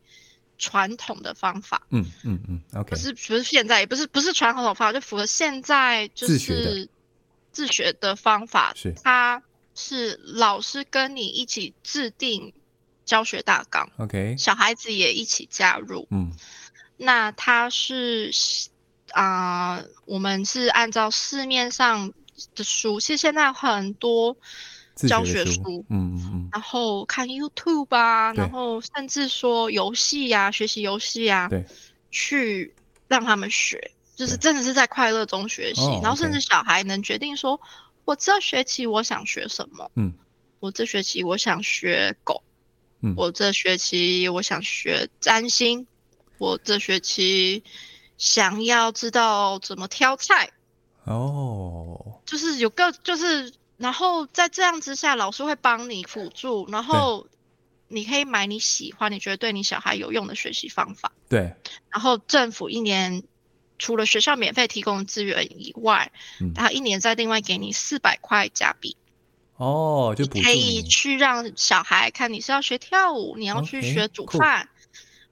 传统的方法。嗯嗯嗯，OK。不是不是现在，也不是不是传统的方法，就符合现在就是自学的方法。是。它。是老师跟你一起制定教学大纲，OK，小孩子也一起加入，嗯，那他是啊、呃，我们是按照市面上的书，其实现在很多教学书，书。嗯嗯嗯，然后看 YouTube 啊，然后甚至说游戏呀，学习游戏啊，对，去让他们学，就是真的是在快乐中学习，然后甚至小孩能决定说。我这学期我想学什么？嗯，我这学期我想学狗。嗯，我这学期我想学占星。我这学期想要知道怎么挑菜。哦，就是有个就是然后在这样之下，老师会帮你辅助，然后你可以买你喜欢、你觉得对你小孩有用的学习方法。对。然后政府一年除了学校免费提供资源以外，嗯，然后一年再另外给你四百块加币。哦，就可以去让小孩看你是要学跳舞，你要去学煮饭，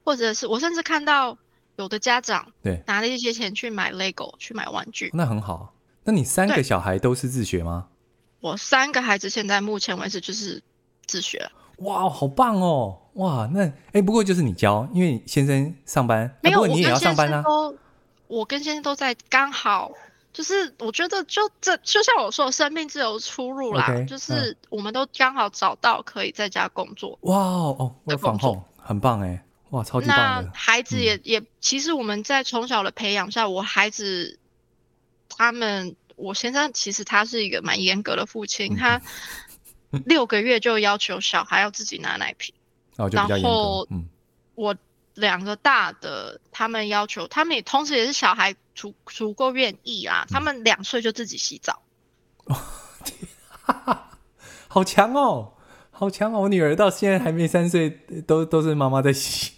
或者是我甚至看到有的家长对拿了一些钱去买 Lego 去买玩具，那很好。那你三个小孩都是自学吗？我三个孩子现在目前为止就是自学。哇，好棒哦！哇，那哎，不过就是你教，因为先生上班，没有，啊、你也要上班啊。我跟先生都在刚好。就是我觉得就这就像我说的，生命自由出入啦。Okay, 就是我们都刚好找到可以在家工作。哇哦，我防后很棒哎，哇，超级棒。那孩子也、嗯、也，其实我们在从小的培养下，我孩子他们，我先生其实他是一个蛮严格的父亲，嗯、他六个月就要求小孩要自己拿奶瓶，哦、然后我两个大的，他们要求，他们也同时也是小孩。足足够愿意啊！他们两岁就自己洗澡，嗯、好强哦，好强哦！我女儿到现在还没三岁，都都是妈妈在洗。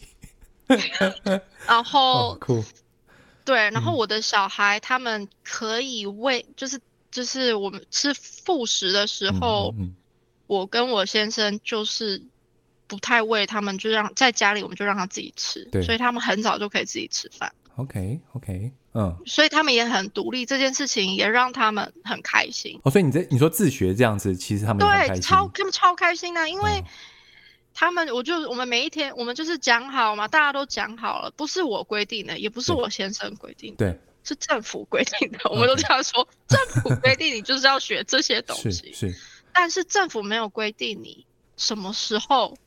然后、哦、对，然后我的小孩他们可以喂，就是就是我们吃副食的时候，嗯嗯嗯、我跟我先生就是不太喂他们，就让在家里我们就让他自己吃，对，所以他们很早就可以自己吃饭。OK OK。嗯，所以他们也很独立，这件事情也让他们很开心。哦，所以你这你说自学这样子，其实他们。对，超他们超开心的，因为他们，我就我们每一天，我们就是讲好嘛，大家都讲好了，不是我规定的，也不是我先生规定的，对，是政府规定的。我们都这样说，政府规定你就是要学这些东西，是，是，但是政府没有规定你什么时候。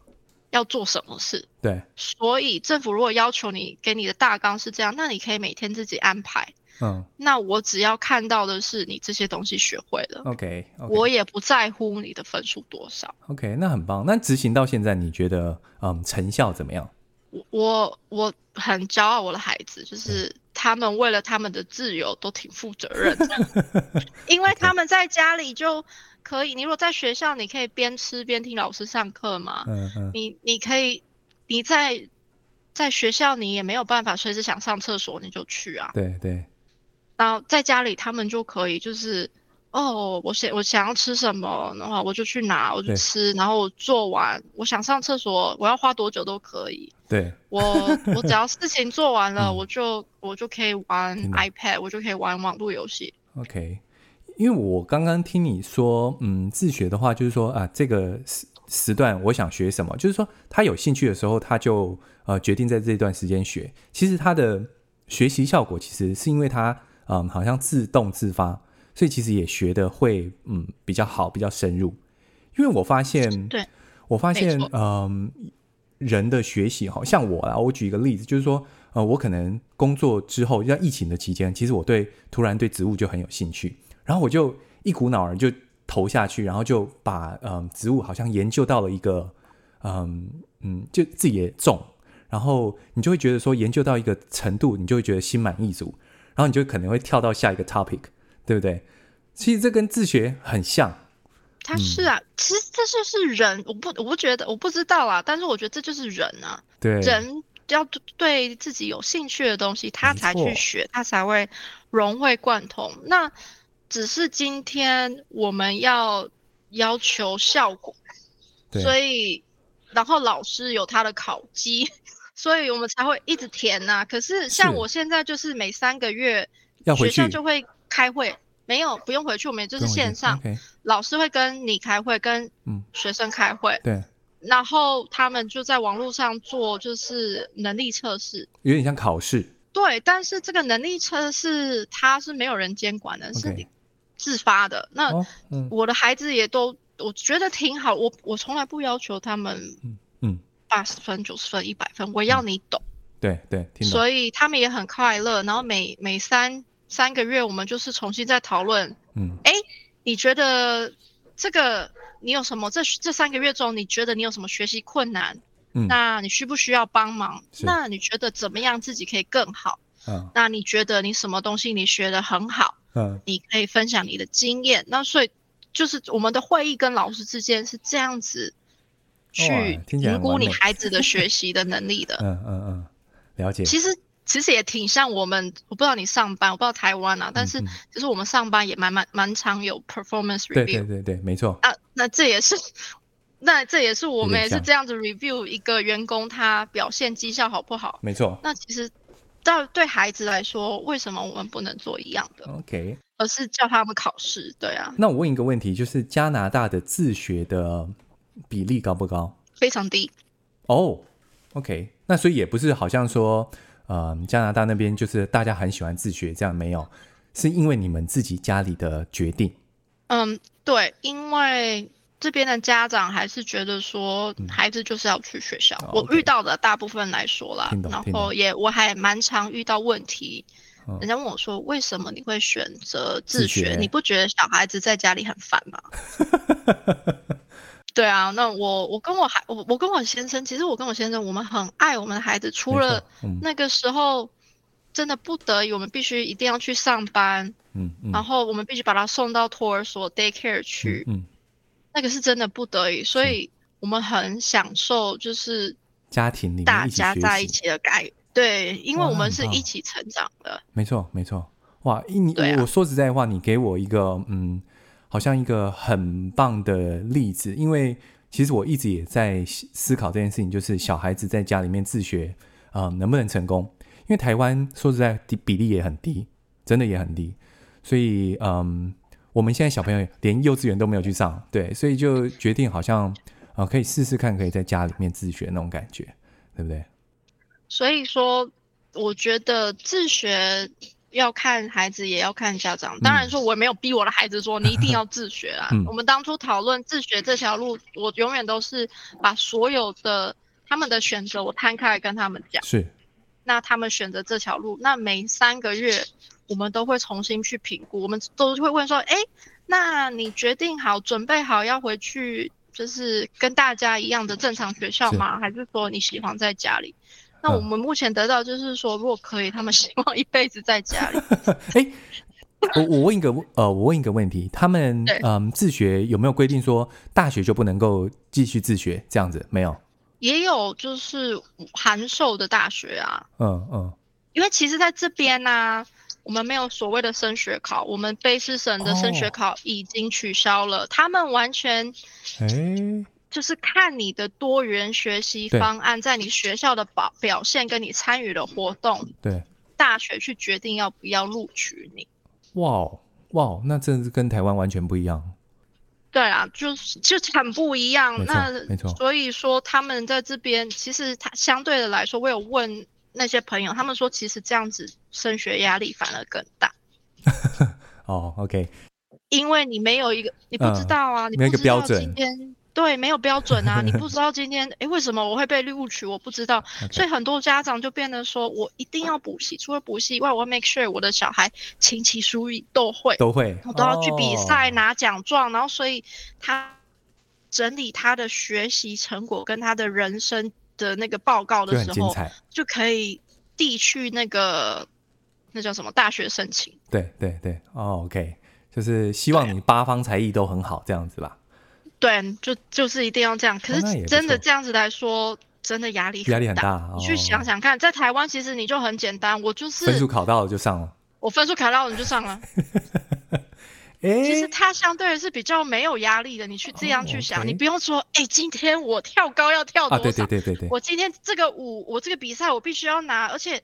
要做什么事？对，所以政府如果要求你给你的大纲是这样，那你可以每天自己安排。嗯，那我只要看到的是你这些东西学会了。OK，, okay. 我也不在乎你的分数多少。OK，那很棒。那执行到现在，你觉得嗯成效怎么样？我我我很骄傲，我的孩子就是他们为了他们的自由都挺负责任的，因为他们在家里就。可以，你如果在学校，你可以边吃边听老师上课嘛。嗯嗯。你你可以，你在在学校，你也没有办法随时想上厕所你就去啊。对对。然后在家里，他们就可以，就是哦，我想我想要吃什么，的话我就去拿，我就吃，然后我做完，我想上厕所，我要花多久都可以。对。我我只要事情做完了，嗯、我就我就可以玩 iPad，我就可以玩网络游戏。OK。因为我刚刚听你说，嗯，自学的话，就是说啊，这个时时段我想学什么，就是说他有兴趣的时候，他就呃决定在这段时间学。其实他的学习效果，其实是因为他嗯好像自动自发，所以其实也学的会嗯比较好，比较深入。因为我发现，对，我发现嗯人的学习，好像我啊，我举一个例子，就是说呃我可能工作之后，在疫情的期间，其实我对突然对植物就很有兴趣。然后我就一股脑儿就投下去，然后就把嗯植物好像研究到了一个嗯嗯，就自己也种，然后你就会觉得说研究到一个程度，你就会觉得心满意足，然后你就可能会跳到下一个 topic，对不对？其实这跟自学很像。他是啊，嗯、其实这就是人，我不我不觉得我不知道啊，但是我觉得这就是人啊，对，人要对自己有兴趣的东西，他才去学，他才会融会贯通。那只是今天我们要要求效果，所以然后老师有他的考绩，所以我们才会一直填呐、啊。可是像我现在就是每三个月学校就会开会，没有不用回去，我们就是线上，老师会跟你开会，跟学生开会，对，然后他们就在网络上做就是能力测试，有点像考试，对，但是这个能力测试它是没有人监管的，是你。自发的，那我的孩子也都，我觉得挺好。我我从来不要求他们，嗯嗯，八十分、九十分、一百分，我要你懂。嗯、对对，听。所以他们也很快乐。然后每每三三个月，我们就是重新再讨论。嗯，哎，你觉得这个你有什么？这这三个月中，你觉得你有什么学习困难？嗯，那你需不需要帮忙？那你觉得怎么样自己可以更好？嗯，那你觉得你什么东西你学的很好？嗯，你可以分享你的经验。那所以就是我们的会议跟老师之间是这样子去评估你孩子的学习的能力的。嗯嗯嗯，了解。其实其实也挺像我们，我不知道你上班，我不知道台湾啊，但是就是我们上班也蛮蛮蛮常有 performance review。对对对对，没错。啊，那这也是，那这也是我们也是这样子 review 一个员工他表现绩效好不好？没错。那其实。但对孩子来说，为什么我们不能做一样的？OK，而是叫他们考试，对啊。那我问一个问题，就是加拿大的自学的比例高不高？非常低。哦、oh，OK，那所以也不是好像说，呃，加拿大那边就是大家很喜欢自学，这样没有，是因为你们自己家里的决定。嗯，对，因为。这边的家长还是觉得说，孩子就是要去学校。嗯、我遇到的大部分来说啦，然后也我还蛮常遇到问题，人家问我说，为什么你会选择自学？自学你不觉得小孩子在家里很烦吗？对啊，那我我跟我孩我我跟我先生，其实我跟我先生，我们很爱我们的孩子，除了那个时候真的不得已，我们必须一定要去上班，嗯，嗯然后我们必须把他送到托儿所 daycare 去，嗯。嗯那个是真的不得已，所以我们很享受，就是家庭里大家在一起的感觉。对，因为我们是一起成长的。没错，没错。哇，你、啊、我说实在话，你给我一个嗯，好像一个很棒的例子。因为其实我一直也在思考这件事情，就是小孩子在家里面自学啊、呃，能不能成功？因为台湾说实在，比例也很低，真的也很低。所以嗯。我们现在小朋友连幼稚园都没有去上，对，所以就决定好像啊、呃，可以试试看，可以在家里面自学那种感觉，对不对？所以说，我觉得自学要看孩子，也要看家长。当然说，我也没有逼我的孩子说你一定要自学啊。嗯、我们当初讨论自学这条路，我永远都是把所有的他们的选择我摊开来跟他们讲。是。那他们选择这条路，那每三个月。我们都会重新去评估，我们都会问说：“哎，那你决定好、准备好要回去，就是跟大家一样的正常学校吗？是还是说你喜欢在家里？”那我们目前得到就是说，如果可以，他们希望一辈子在家里。哎，我我问一个呃，我问一个问题，他们嗯、呃、自学有没有规定说大学就不能够继续自学这样子？没有，也有就是函授的大学啊。嗯嗯，因为其实在这边呢、啊。我们没有所谓的升学考，我们卑诗省的升学考已经取消了。哦、他们完全，就是看你的多元学习方案，在你学校的表表现跟你参与的活动，对，大学去决定要不要录取你。哇哇，那真是跟台湾完全不一样。对啊，就是就很不一样。那没错。所以说他们在这边，其实他相对的来说，我有问。那些朋友，他们说其实这样子升学压力反而更大。哦，OK，因为你没有一个，你不知道啊，嗯、你不知道今天对没有标准啊，你不知道今天 哎为什么我会被录取，我不知道.所以很多家长就变得说我一定要补习，除了补习以外，我要 make sure 我的小孩琴棋书艺都会，都会，我都要去比赛拿奖状，哦、然后所以他整理他的学习成果跟他的人生。的那个报告的时候，就可以递去那个那叫什么大学申请。对对对，哦，OK，就是希望你八方才艺都很好这样子吧。对，就就是一定要这样。可是真的这样子来说，真的压力压力很大。你去想想看，在台湾其实你就很简单，我就是分数考到了就上了，我分数考到了你就上了。欸、其实它相对是比较没有压力的，你去这样去想，哦 okay、你不用说，哎、欸，今天我跳高要跳多少？啊、对对对对对，我今天这个舞，我这个比赛我必须要拿，而且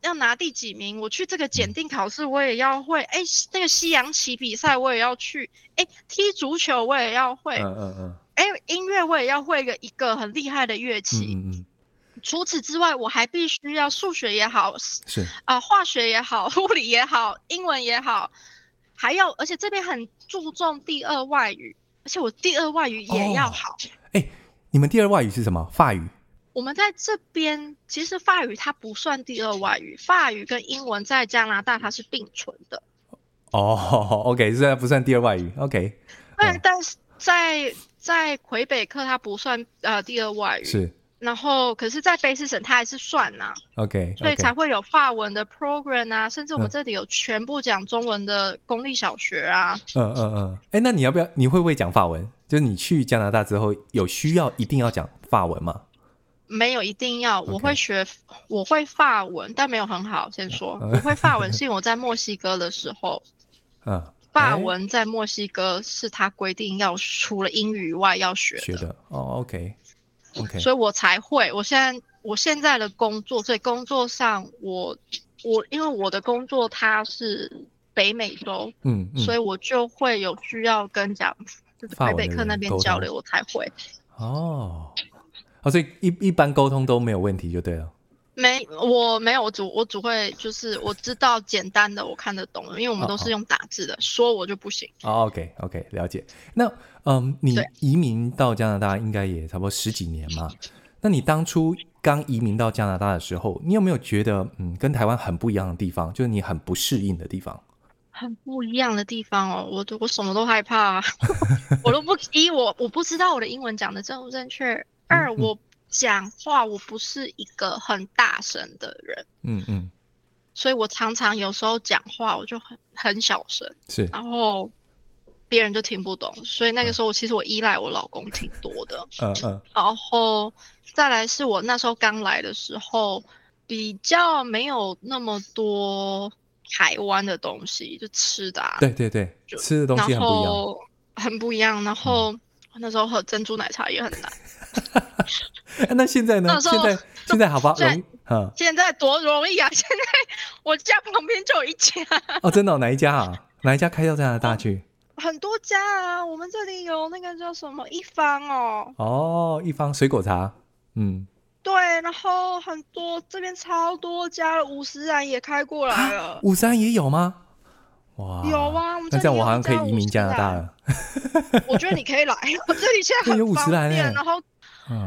要拿第几名？我去这个检定考试我也要会，哎、嗯欸，那个西洋棋比赛我也要去，哎、欸，踢足球我也要会，嗯嗯嗯，哎、欸，音乐我也要会一个一个很厉害的乐器，嗯嗯。除此之外，我还必须要数学也好，是啊、呃，化学也好，物理也好，英文也好。还要，而且这边很注重第二外语，而且我第二外语也要好。哎、哦欸，你们第二外语是什么？法语？我们在这边其实法语它不算第二外语，法语跟英文在加拿大它是并存的。哦，OK，这不算第二外语，OK。对，但是在在魁北克它不算呃第二外语。是。然后，可是，在卑诗省，它还是算呐、啊。OK，所以才会有法文的 program 啊，甚至我们这里有全部讲中文的公立小学啊。嗯嗯嗯。哎、嗯，那你要不要？你会不会讲法文？就是你去加拿大之后，有需要一定要讲法文吗？没有一定要，我会学.我会法文，但没有很好。先说，我会法文 是因为我在墨西哥的时候，嗯，法文在墨西哥是他规定要除了英语以外要学的。学的哦，OK。Okay. 所以我才会，我现在我现在的工作，所以工作上我我因为我的工作它是北美洲，嗯，嗯，所以我就会有需要跟讲就是魁北克那边交流，我才会。哦，哦，所以一一般沟通都没有问题就对了。没，我没有，我只我只会就是我知道简单的，我看得懂，因为我们都是用打字的，说我就不行。哦，OK OK，了解。那嗯，你移民到加拿大应该也差不多十几年嘛？那你当初刚移民到加拿大的时候，你有没有觉得嗯，跟台湾很不一样的地方，就是你很不适应的地方？很不一样的地方哦，我我什么都害怕，啊，我都不一我我不知道我的英文讲的正不正确。二我。嗯讲话我不是一个很大声的人，嗯嗯，所以我常常有时候讲话我就很很小声，是，然后别人就听不懂，所以那个时候我其实我依赖我老公挺多的，嗯嗯，然后再来是我那时候刚来的时候比较没有那么多台湾的东西，就吃的，啊，对对对，吃的东西很不一样，很不一样，然后。嗯。那时候喝珍珠奶茶也很难。那现在呢？现在现在好吧？容嗯，现在多容易啊！现在我家旁边就有一家。哦，真的、哦？哪一家啊？哪一家开到加拿大去？很多家啊，我们这里有那个叫什么一方哦。哦，一方水果茶。嗯，对，然后很多这边超多家，五十人也开过来了。五十人也有吗？哇，有啊，我们那这样我好像可以移民加拿大了。我觉得你可以来，我这里现在很方便，然后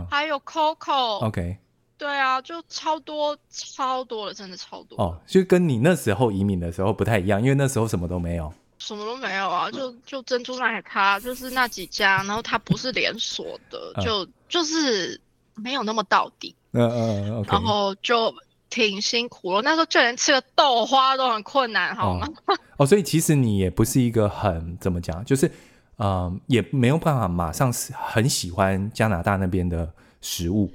还有 Coco，OK，对啊，就超多超多了，真的超多。哦，就跟你那时候移民的时候不太一样，因为那时候什么都没有，什么都没有啊，就就珍珠奶茶就是那几家，然后它不是连锁的，就就是没有那么到底，嗯嗯然后就。挺辛苦了，那时候就连吃个豆花都很困难，好吗？哦，哦，所以其实你也不是一个很怎么讲，就是，嗯、呃，也没有办法马上很喜欢加拿大那边的食物。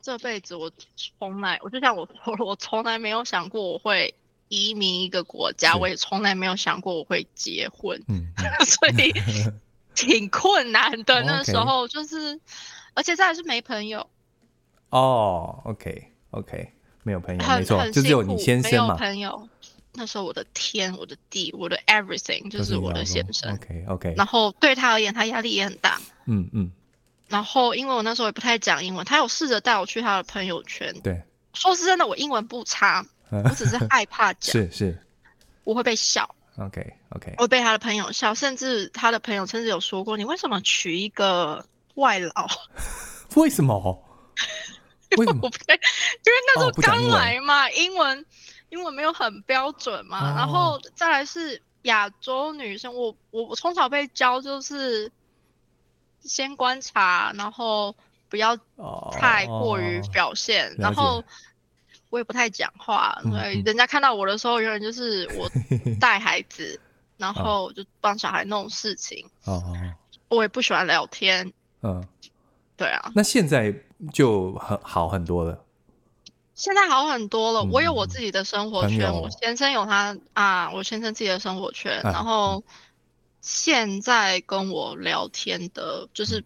这辈子我从来，我就像我说了，我从来没有想过我会移民一个国家，我也从来没有想过我会结婚，嗯，所以挺困难的。那时候就是，而且再来是没朋友。哦，OK，OK。没有朋友，没错，就只有你先生嘛。没有朋友，那时候我的天，我的地，我的 everything 就是我的先生。OK OK。然后对他而言，他压力也很大。嗯嗯。然后因为我那时候也不太讲英文，他有试着带我去他的朋友圈。对。说是真的，我英文不差，我只是害怕讲。是是。我会被笑。OK OK。我被他的朋友笑，甚至他的朋友甚至有说过：“你为什么娶一个外劳？”为什么？为什么？因为那时候刚来嘛，英文英文没有很标准嘛，然后再来是亚洲女生，我我我从小被教就是先观察，然后不要太过于表现，然后我也不太讲话，所以人家看到我的时候，永远就是我 带孩子，然后就帮小孩弄事情，我也不喜欢聊天，嗯，对啊，那现在。就很好很多了，现在好很多了。嗯、我有我自己的生活圈，友我先生有他啊，我先生自己的生活圈。啊、然后现在跟我聊天的，就是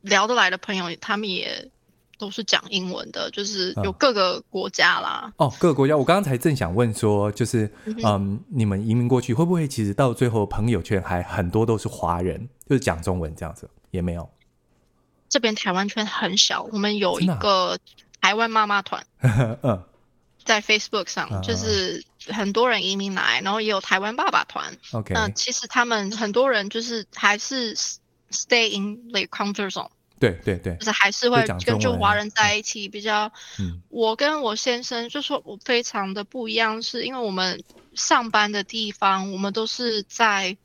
聊得来的朋友，嗯、他们也都是讲英文的，就是有各个国家啦。哦，各个国家。我刚刚才正想问说，就是嗯，你们移民过去会不会其实到最后朋友圈还很多都是华人，就是讲中文这样子，也没有。这边台湾圈很小，我们有一个台湾妈妈团，嗯，在 Facebook 上，就是很多人移民来，然后也有台湾爸爸团。OK，那其实他们很多人就是还是 stay in the comfort zone。对对对，就是还是会跟就华人在一起比较。嗯，我跟我先生就说我非常的不一样，是因为我们上班的地方，我们都是在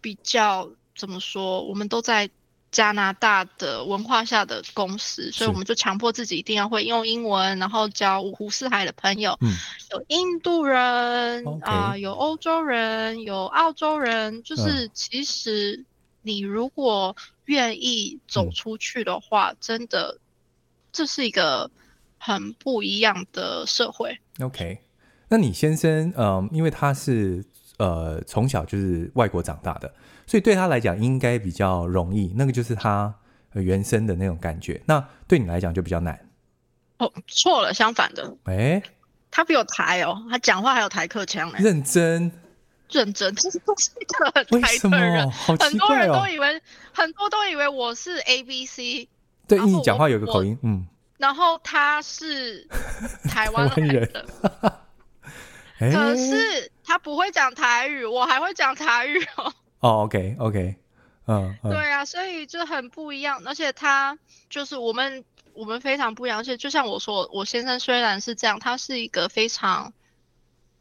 比较怎么说，我们都在。加拿大的文化下的公司，所以我们就强迫自己一定要会用英文，然后交五湖四海的朋友，嗯，有印度人啊有欧洲人，有澳洲人，就是其实你如果愿意走出去的话，嗯、真的这是一个很不一样的社会。OK，那你先生，嗯、呃，因为他是呃从小就是外国长大的。所以对他来讲应该比较容易，那个就是他原生的那种感觉。那对你来讲就比较难。哦，错了，相反的。哎、欸，他比我台哦，他讲话还有台客腔哎。认真，认真，这是一个很台客人。好奇怪哦。很多人都以为，很多都以为我是 A B C。对，你讲话有个口音，嗯。然后他是台湾人。欸、可是他不会讲台语，我还会讲台语哦。哦、oh,，OK，OK，okay, okay. 嗯，嗯，对啊，所以就很不一样，而且他就是我们，我们非常不一样，而且就像我说，我先生虽然是这样，他是一个非常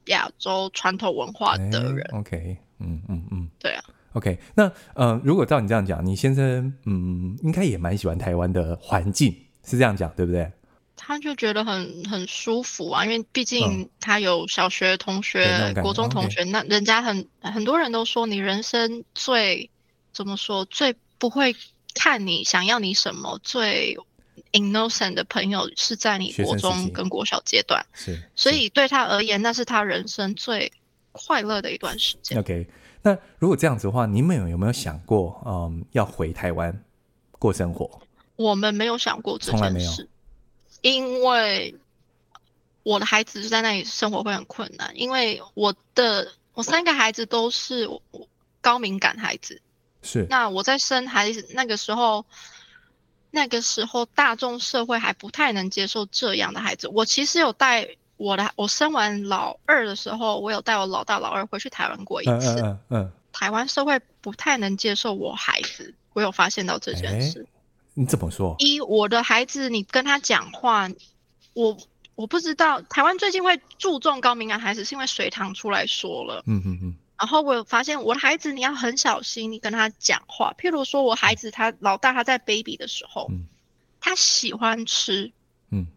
亚洲传统文化的人。欸、OK，嗯嗯嗯，对啊，OK，那呃，如果照你这样讲，你先生嗯，应该也蛮喜欢台湾的环境，是这样讲对不对？他就觉得很很舒服啊，因为毕竟他有小学同学、嗯、国中同学，那人家很很多人都说，你人生最怎么说最不会看你想要你什么，最 innocent 的朋友是在你国中跟国小阶段，是，所以对他而言，那是他人生最快乐的一段时间。OK，那如果这样子的话，你们有有没有想过，嗯，要回台湾过生活？我们没有想过这件事。因为我的孩子就在那里生活会很困难，因为我的我三个孩子都是高敏感孩子，是。那我在生孩子那个时候，那个时候大众社会还不太能接受这样的孩子。我其实有带我的，我生完老二的时候，我有带我老大老二回去台湾过一次。嗯嗯，嗯。台湾社会不太能接受我孩子，我有发现到这件事。欸你怎么说？一，我的孩子，你跟他讲话，我我不知道。台湾最近会注重高敏感孩子，是因为隋唐出来说了。嗯嗯嗯。然后我有发现，我的孩子你要很小心，你跟他讲话。譬如说，我孩子他老大他在 baby 的时候，嗯、他喜欢吃，嗯。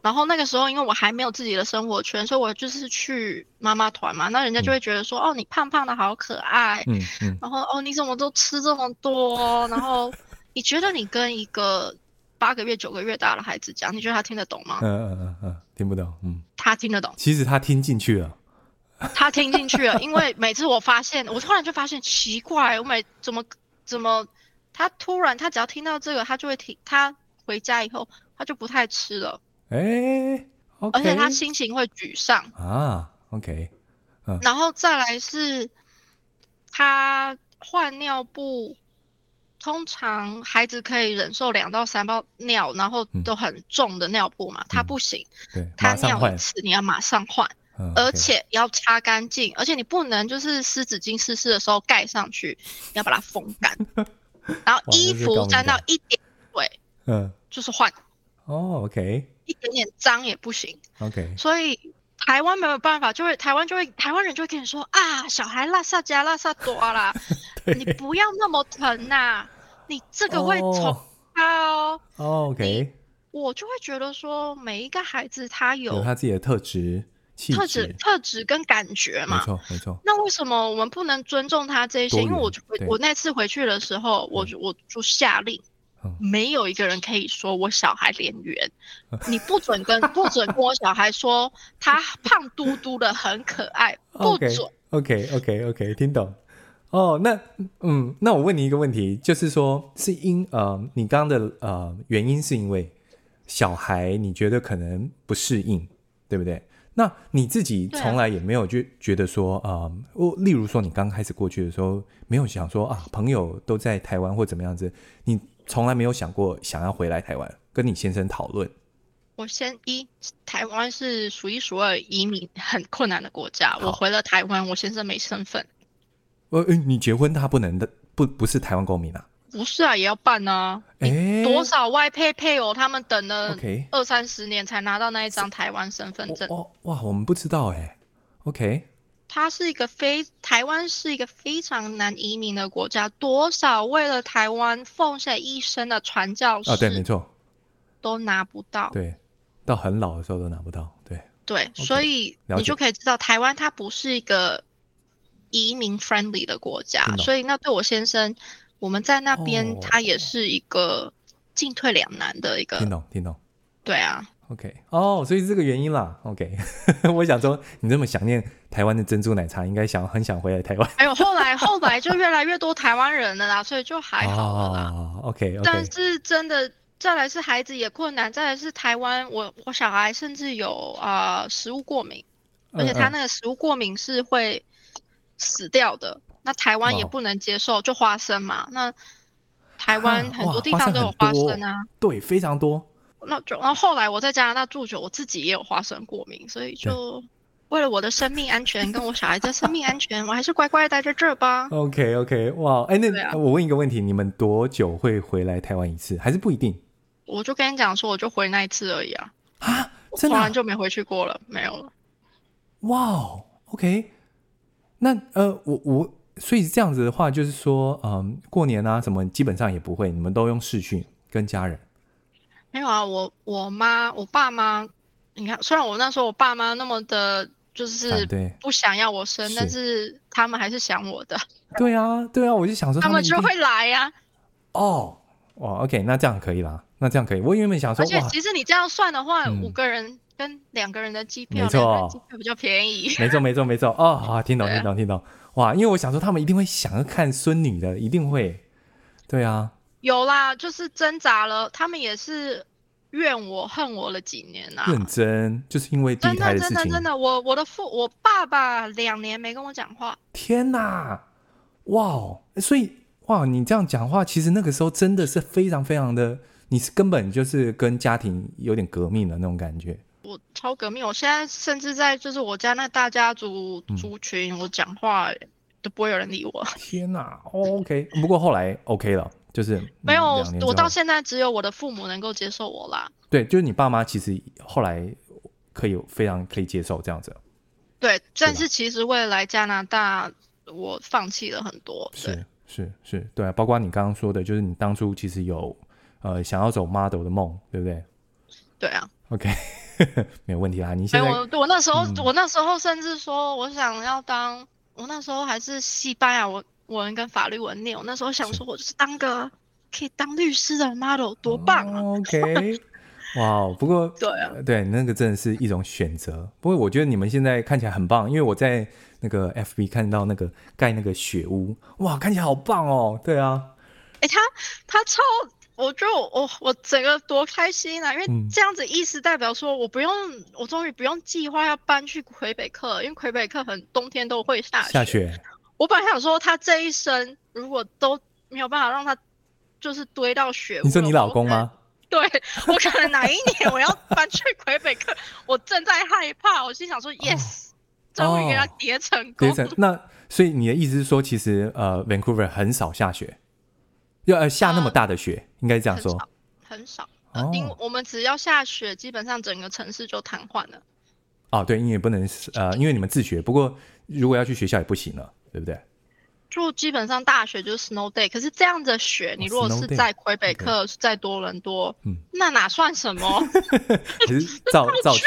然后那个时候，因为我还没有自己的生活圈，所以我就是去妈妈团嘛，那人家就会觉得说，嗯、哦，你胖胖的好可爱，嗯嗯。然后哦，你怎么都吃这么多？然后。你觉得你跟一个八个月、九个月大的孩子讲，你觉得他听得懂吗？嗯嗯嗯嗯，听不懂。嗯，他听得懂。其实他听进去了，他听进去了。因为每次我发现，我突然就发现奇怪，我每怎么怎么，他突然他只要听到这个，他就会听。他回家以后，他就不太吃了。哎、欸 okay，而且他心情会沮丧啊。OK，嗯，然后再来是他换尿布。通常孩子可以忍受两到三包尿，然后都很重的尿布嘛，嗯、他不行。对，他尿一次你要马上换，嗯、而且要擦干净，而且你不能就是湿纸巾湿湿的时候盖上去，你要把它风干。然后衣服沾到一点水，嗯，就是换。哦，OK。一点点脏也不行。OK。所以台湾没有办法，就会台湾就会台湾人就会跟你说啊，小孩拉萨加拉萨多啦。你不要那么疼呐、啊，你这个会宠他哦。Oh, OK，我就会觉得说，每一个孩子他有，有他自己的特质、特质、特质跟感觉嘛。没错，没错。那为什么我们不能尊重他这些？因为我我那次回去的时候，我就我就下令，没有一个人可以说我小孩脸圆，你不准跟 不准跟我小孩说他胖嘟嘟的很可爱，不准。OK，OK，OK，、okay, okay, okay, 听懂。哦，那嗯，那我问你一个问题，就是说，是因呃，你刚刚的呃原因是因为小孩你觉得可能不适应，对不对？那你自己从来也没有就觉得说啊，我、呃、例如说你刚开始过去的时候，没有想说啊，朋友都在台湾或怎么样子，你从来没有想过想要回来台湾跟你先生讨论？我先一，台湾是数一数二移民很困难的国家，我回了台湾，我先生没身份。呃，你结婚他不能的，不不是台湾公民啊？不是啊，也要办啊。欸、多少外配配偶，他们等了二三十年才拿到那一张台湾身份证。哇哇，我们不知道哎、欸。OK，它是一个非台湾是一个非常难移民的国家，多少为了台湾奉献一生的传教士啊，对，没错，都拿不到，对，到很老的时候都拿不到，对，对所以，你就可以知道台湾它不是一个移民 friendly 的国家，所以那对我先生，我们在那边他也是一个进退两难的一个，听懂，听懂，对啊。OK，哦，所以是这个原因啦。OK，我想说，你这么想念台湾的珍珠奶茶，应该想很想回来台湾。哎呦，后来后来就越来越多台湾人了啦，所以就还好了啦。哦、OK，okay 但是真的，再来是孩子也困难，再来是台湾，我我小孩甚至有啊、呃、食物过敏，而且他那个食物过敏是会死掉的。那台湾也不能接受，就花生嘛。那台湾很多地方都有花生啊，对，非常多。那就，然后后来我在加拿大住久，我自己也有花生过敏，所以就为了我的生命安全跟我小孩的生命安全，我还是乖乖待在这儿吧。OK OK，哇，哎，那、啊、我问一个问题，你们多久会回来台湾一次？还是不一定？我就跟你讲说，我就回那一次而已啊。啊，真的？突然就没回去过了，没有了。哇，OK，那呃，我我所以这样子的话，就是说，嗯，过年啊什么，基本上也不会，你们都用视讯跟家人。没有啊，我我妈我爸妈，你看，虽然我那时候我爸妈那么的，就是不想要我生，但是他们还是想我的。对啊，对啊，我就想说他们，就会来呀、啊。哦，哇，OK，那这样可以啦，那这样可以。我原本想说，而且其实你这样算的话，五个人跟两个人的机票，没错，机票比较便宜。没错，没错，没错。哦，好，听懂，听懂，听懂。哇，因为我想说他们一定会想要看孙女的，一定会。对啊。有啦，就是挣扎了，他们也是怨我恨我了几年呐、啊。认真，就是因为第一胎的事情。真的真的真的，我我的父我爸爸两年没跟我讲话。天哪，哇，所以哇，你这样讲话，其实那个时候真的是非常非常的，你是根本就是跟家庭有点革命的那种感觉。我超革命，我现在甚至在就是我家那大家族族群，嗯、我讲话都不会有人理我。天哪，OK，不过后来 OK 了。就是没有，我到现在只有我的父母能够接受我啦。对，就是你爸妈其实后来可以非常可以接受这样子。对，但是其实为了来加拿大，我放弃了很多。是是是，对啊，包括你刚刚说的，就是你当初其实有呃想要走 model 的梦，对不对？对啊。OK，没有问题啦。你现在我我那时候、嗯、我那时候甚至说我想要当，我那时候还是西班牙文。文跟法律文念，我那时候想说，我就是当个可以当律师的 model，多棒啊！OK，哇、不过 对啊，对，那个真的是一种选择。不过我觉得你们现在看起来很棒，因为我在那个 FB 看到那个盖那个雪屋，哇，看起来好棒哦！对啊，哎、欸，他他超，我就我我整个多开心啊！因为这样子意思代表说我不用，嗯、我终于不用计划要搬去魁北克，因为魁北克很冬天都会下雪。下雪。我本来想说，他这一生如果都没有办法让他就是堆到雪，你说你老公吗？对，我可能哪一年我要搬去魁北克，我正在害怕。我心想说，yes，终于给他叠成功。叠成那，所以你的意思是说，其实呃，Vancouver 很少下雪，要呃下那么大的雪，呃、应该这样说，很少。很少呃，因为我们只要下雪，基本上整个城市就瘫痪了。哦，对，因为不能呃，因为你们自学，不过如果要去学校也不行了。对不对？就基本上大雪就是 snow day，可是这样的雪，你如果是在魁北克，是在多伦多，嗯，那哪算什么？可是造造句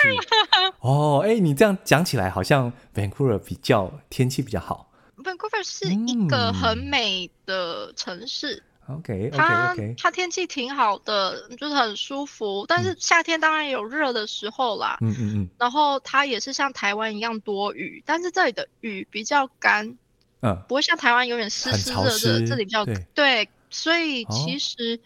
哦，哎，你这样讲起来，好像 Vancouver 比较天气比较好。Vancouver 是一个很美的城市。OK，它它天气挺好的，就是很舒服。但是夏天当然有热的时候啦。嗯嗯嗯。然后它也是像台湾一样多雨，但是这里的雨比较干。嗯，不会像台湾有点湿湿热热，这里比较对，对，所以其实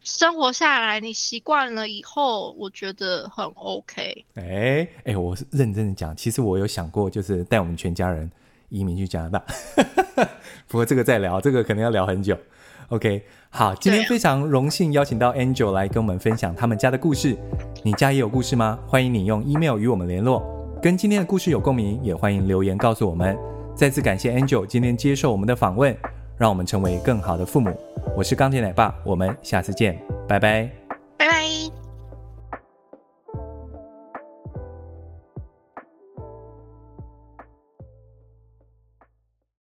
生活下来你习惯了以后，我觉得很 OK。哎哎、欸，我是认真的讲，其实我有想过，就是带我们全家人移民去加拿大。不过这个再聊，这个可能要聊很久。OK，好，今天非常荣幸邀请到 Angel 来跟我们分享他们家的故事。你家也有故事吗？欢迎你用 email 与我们联络，跟今天的故事有共鸣，也欢迎留言告诉我们。再次感谢 Angel 今天接受我们的访问，让我们成为更好的父母。我是钢铁奶爸，我们下次见，拜拜。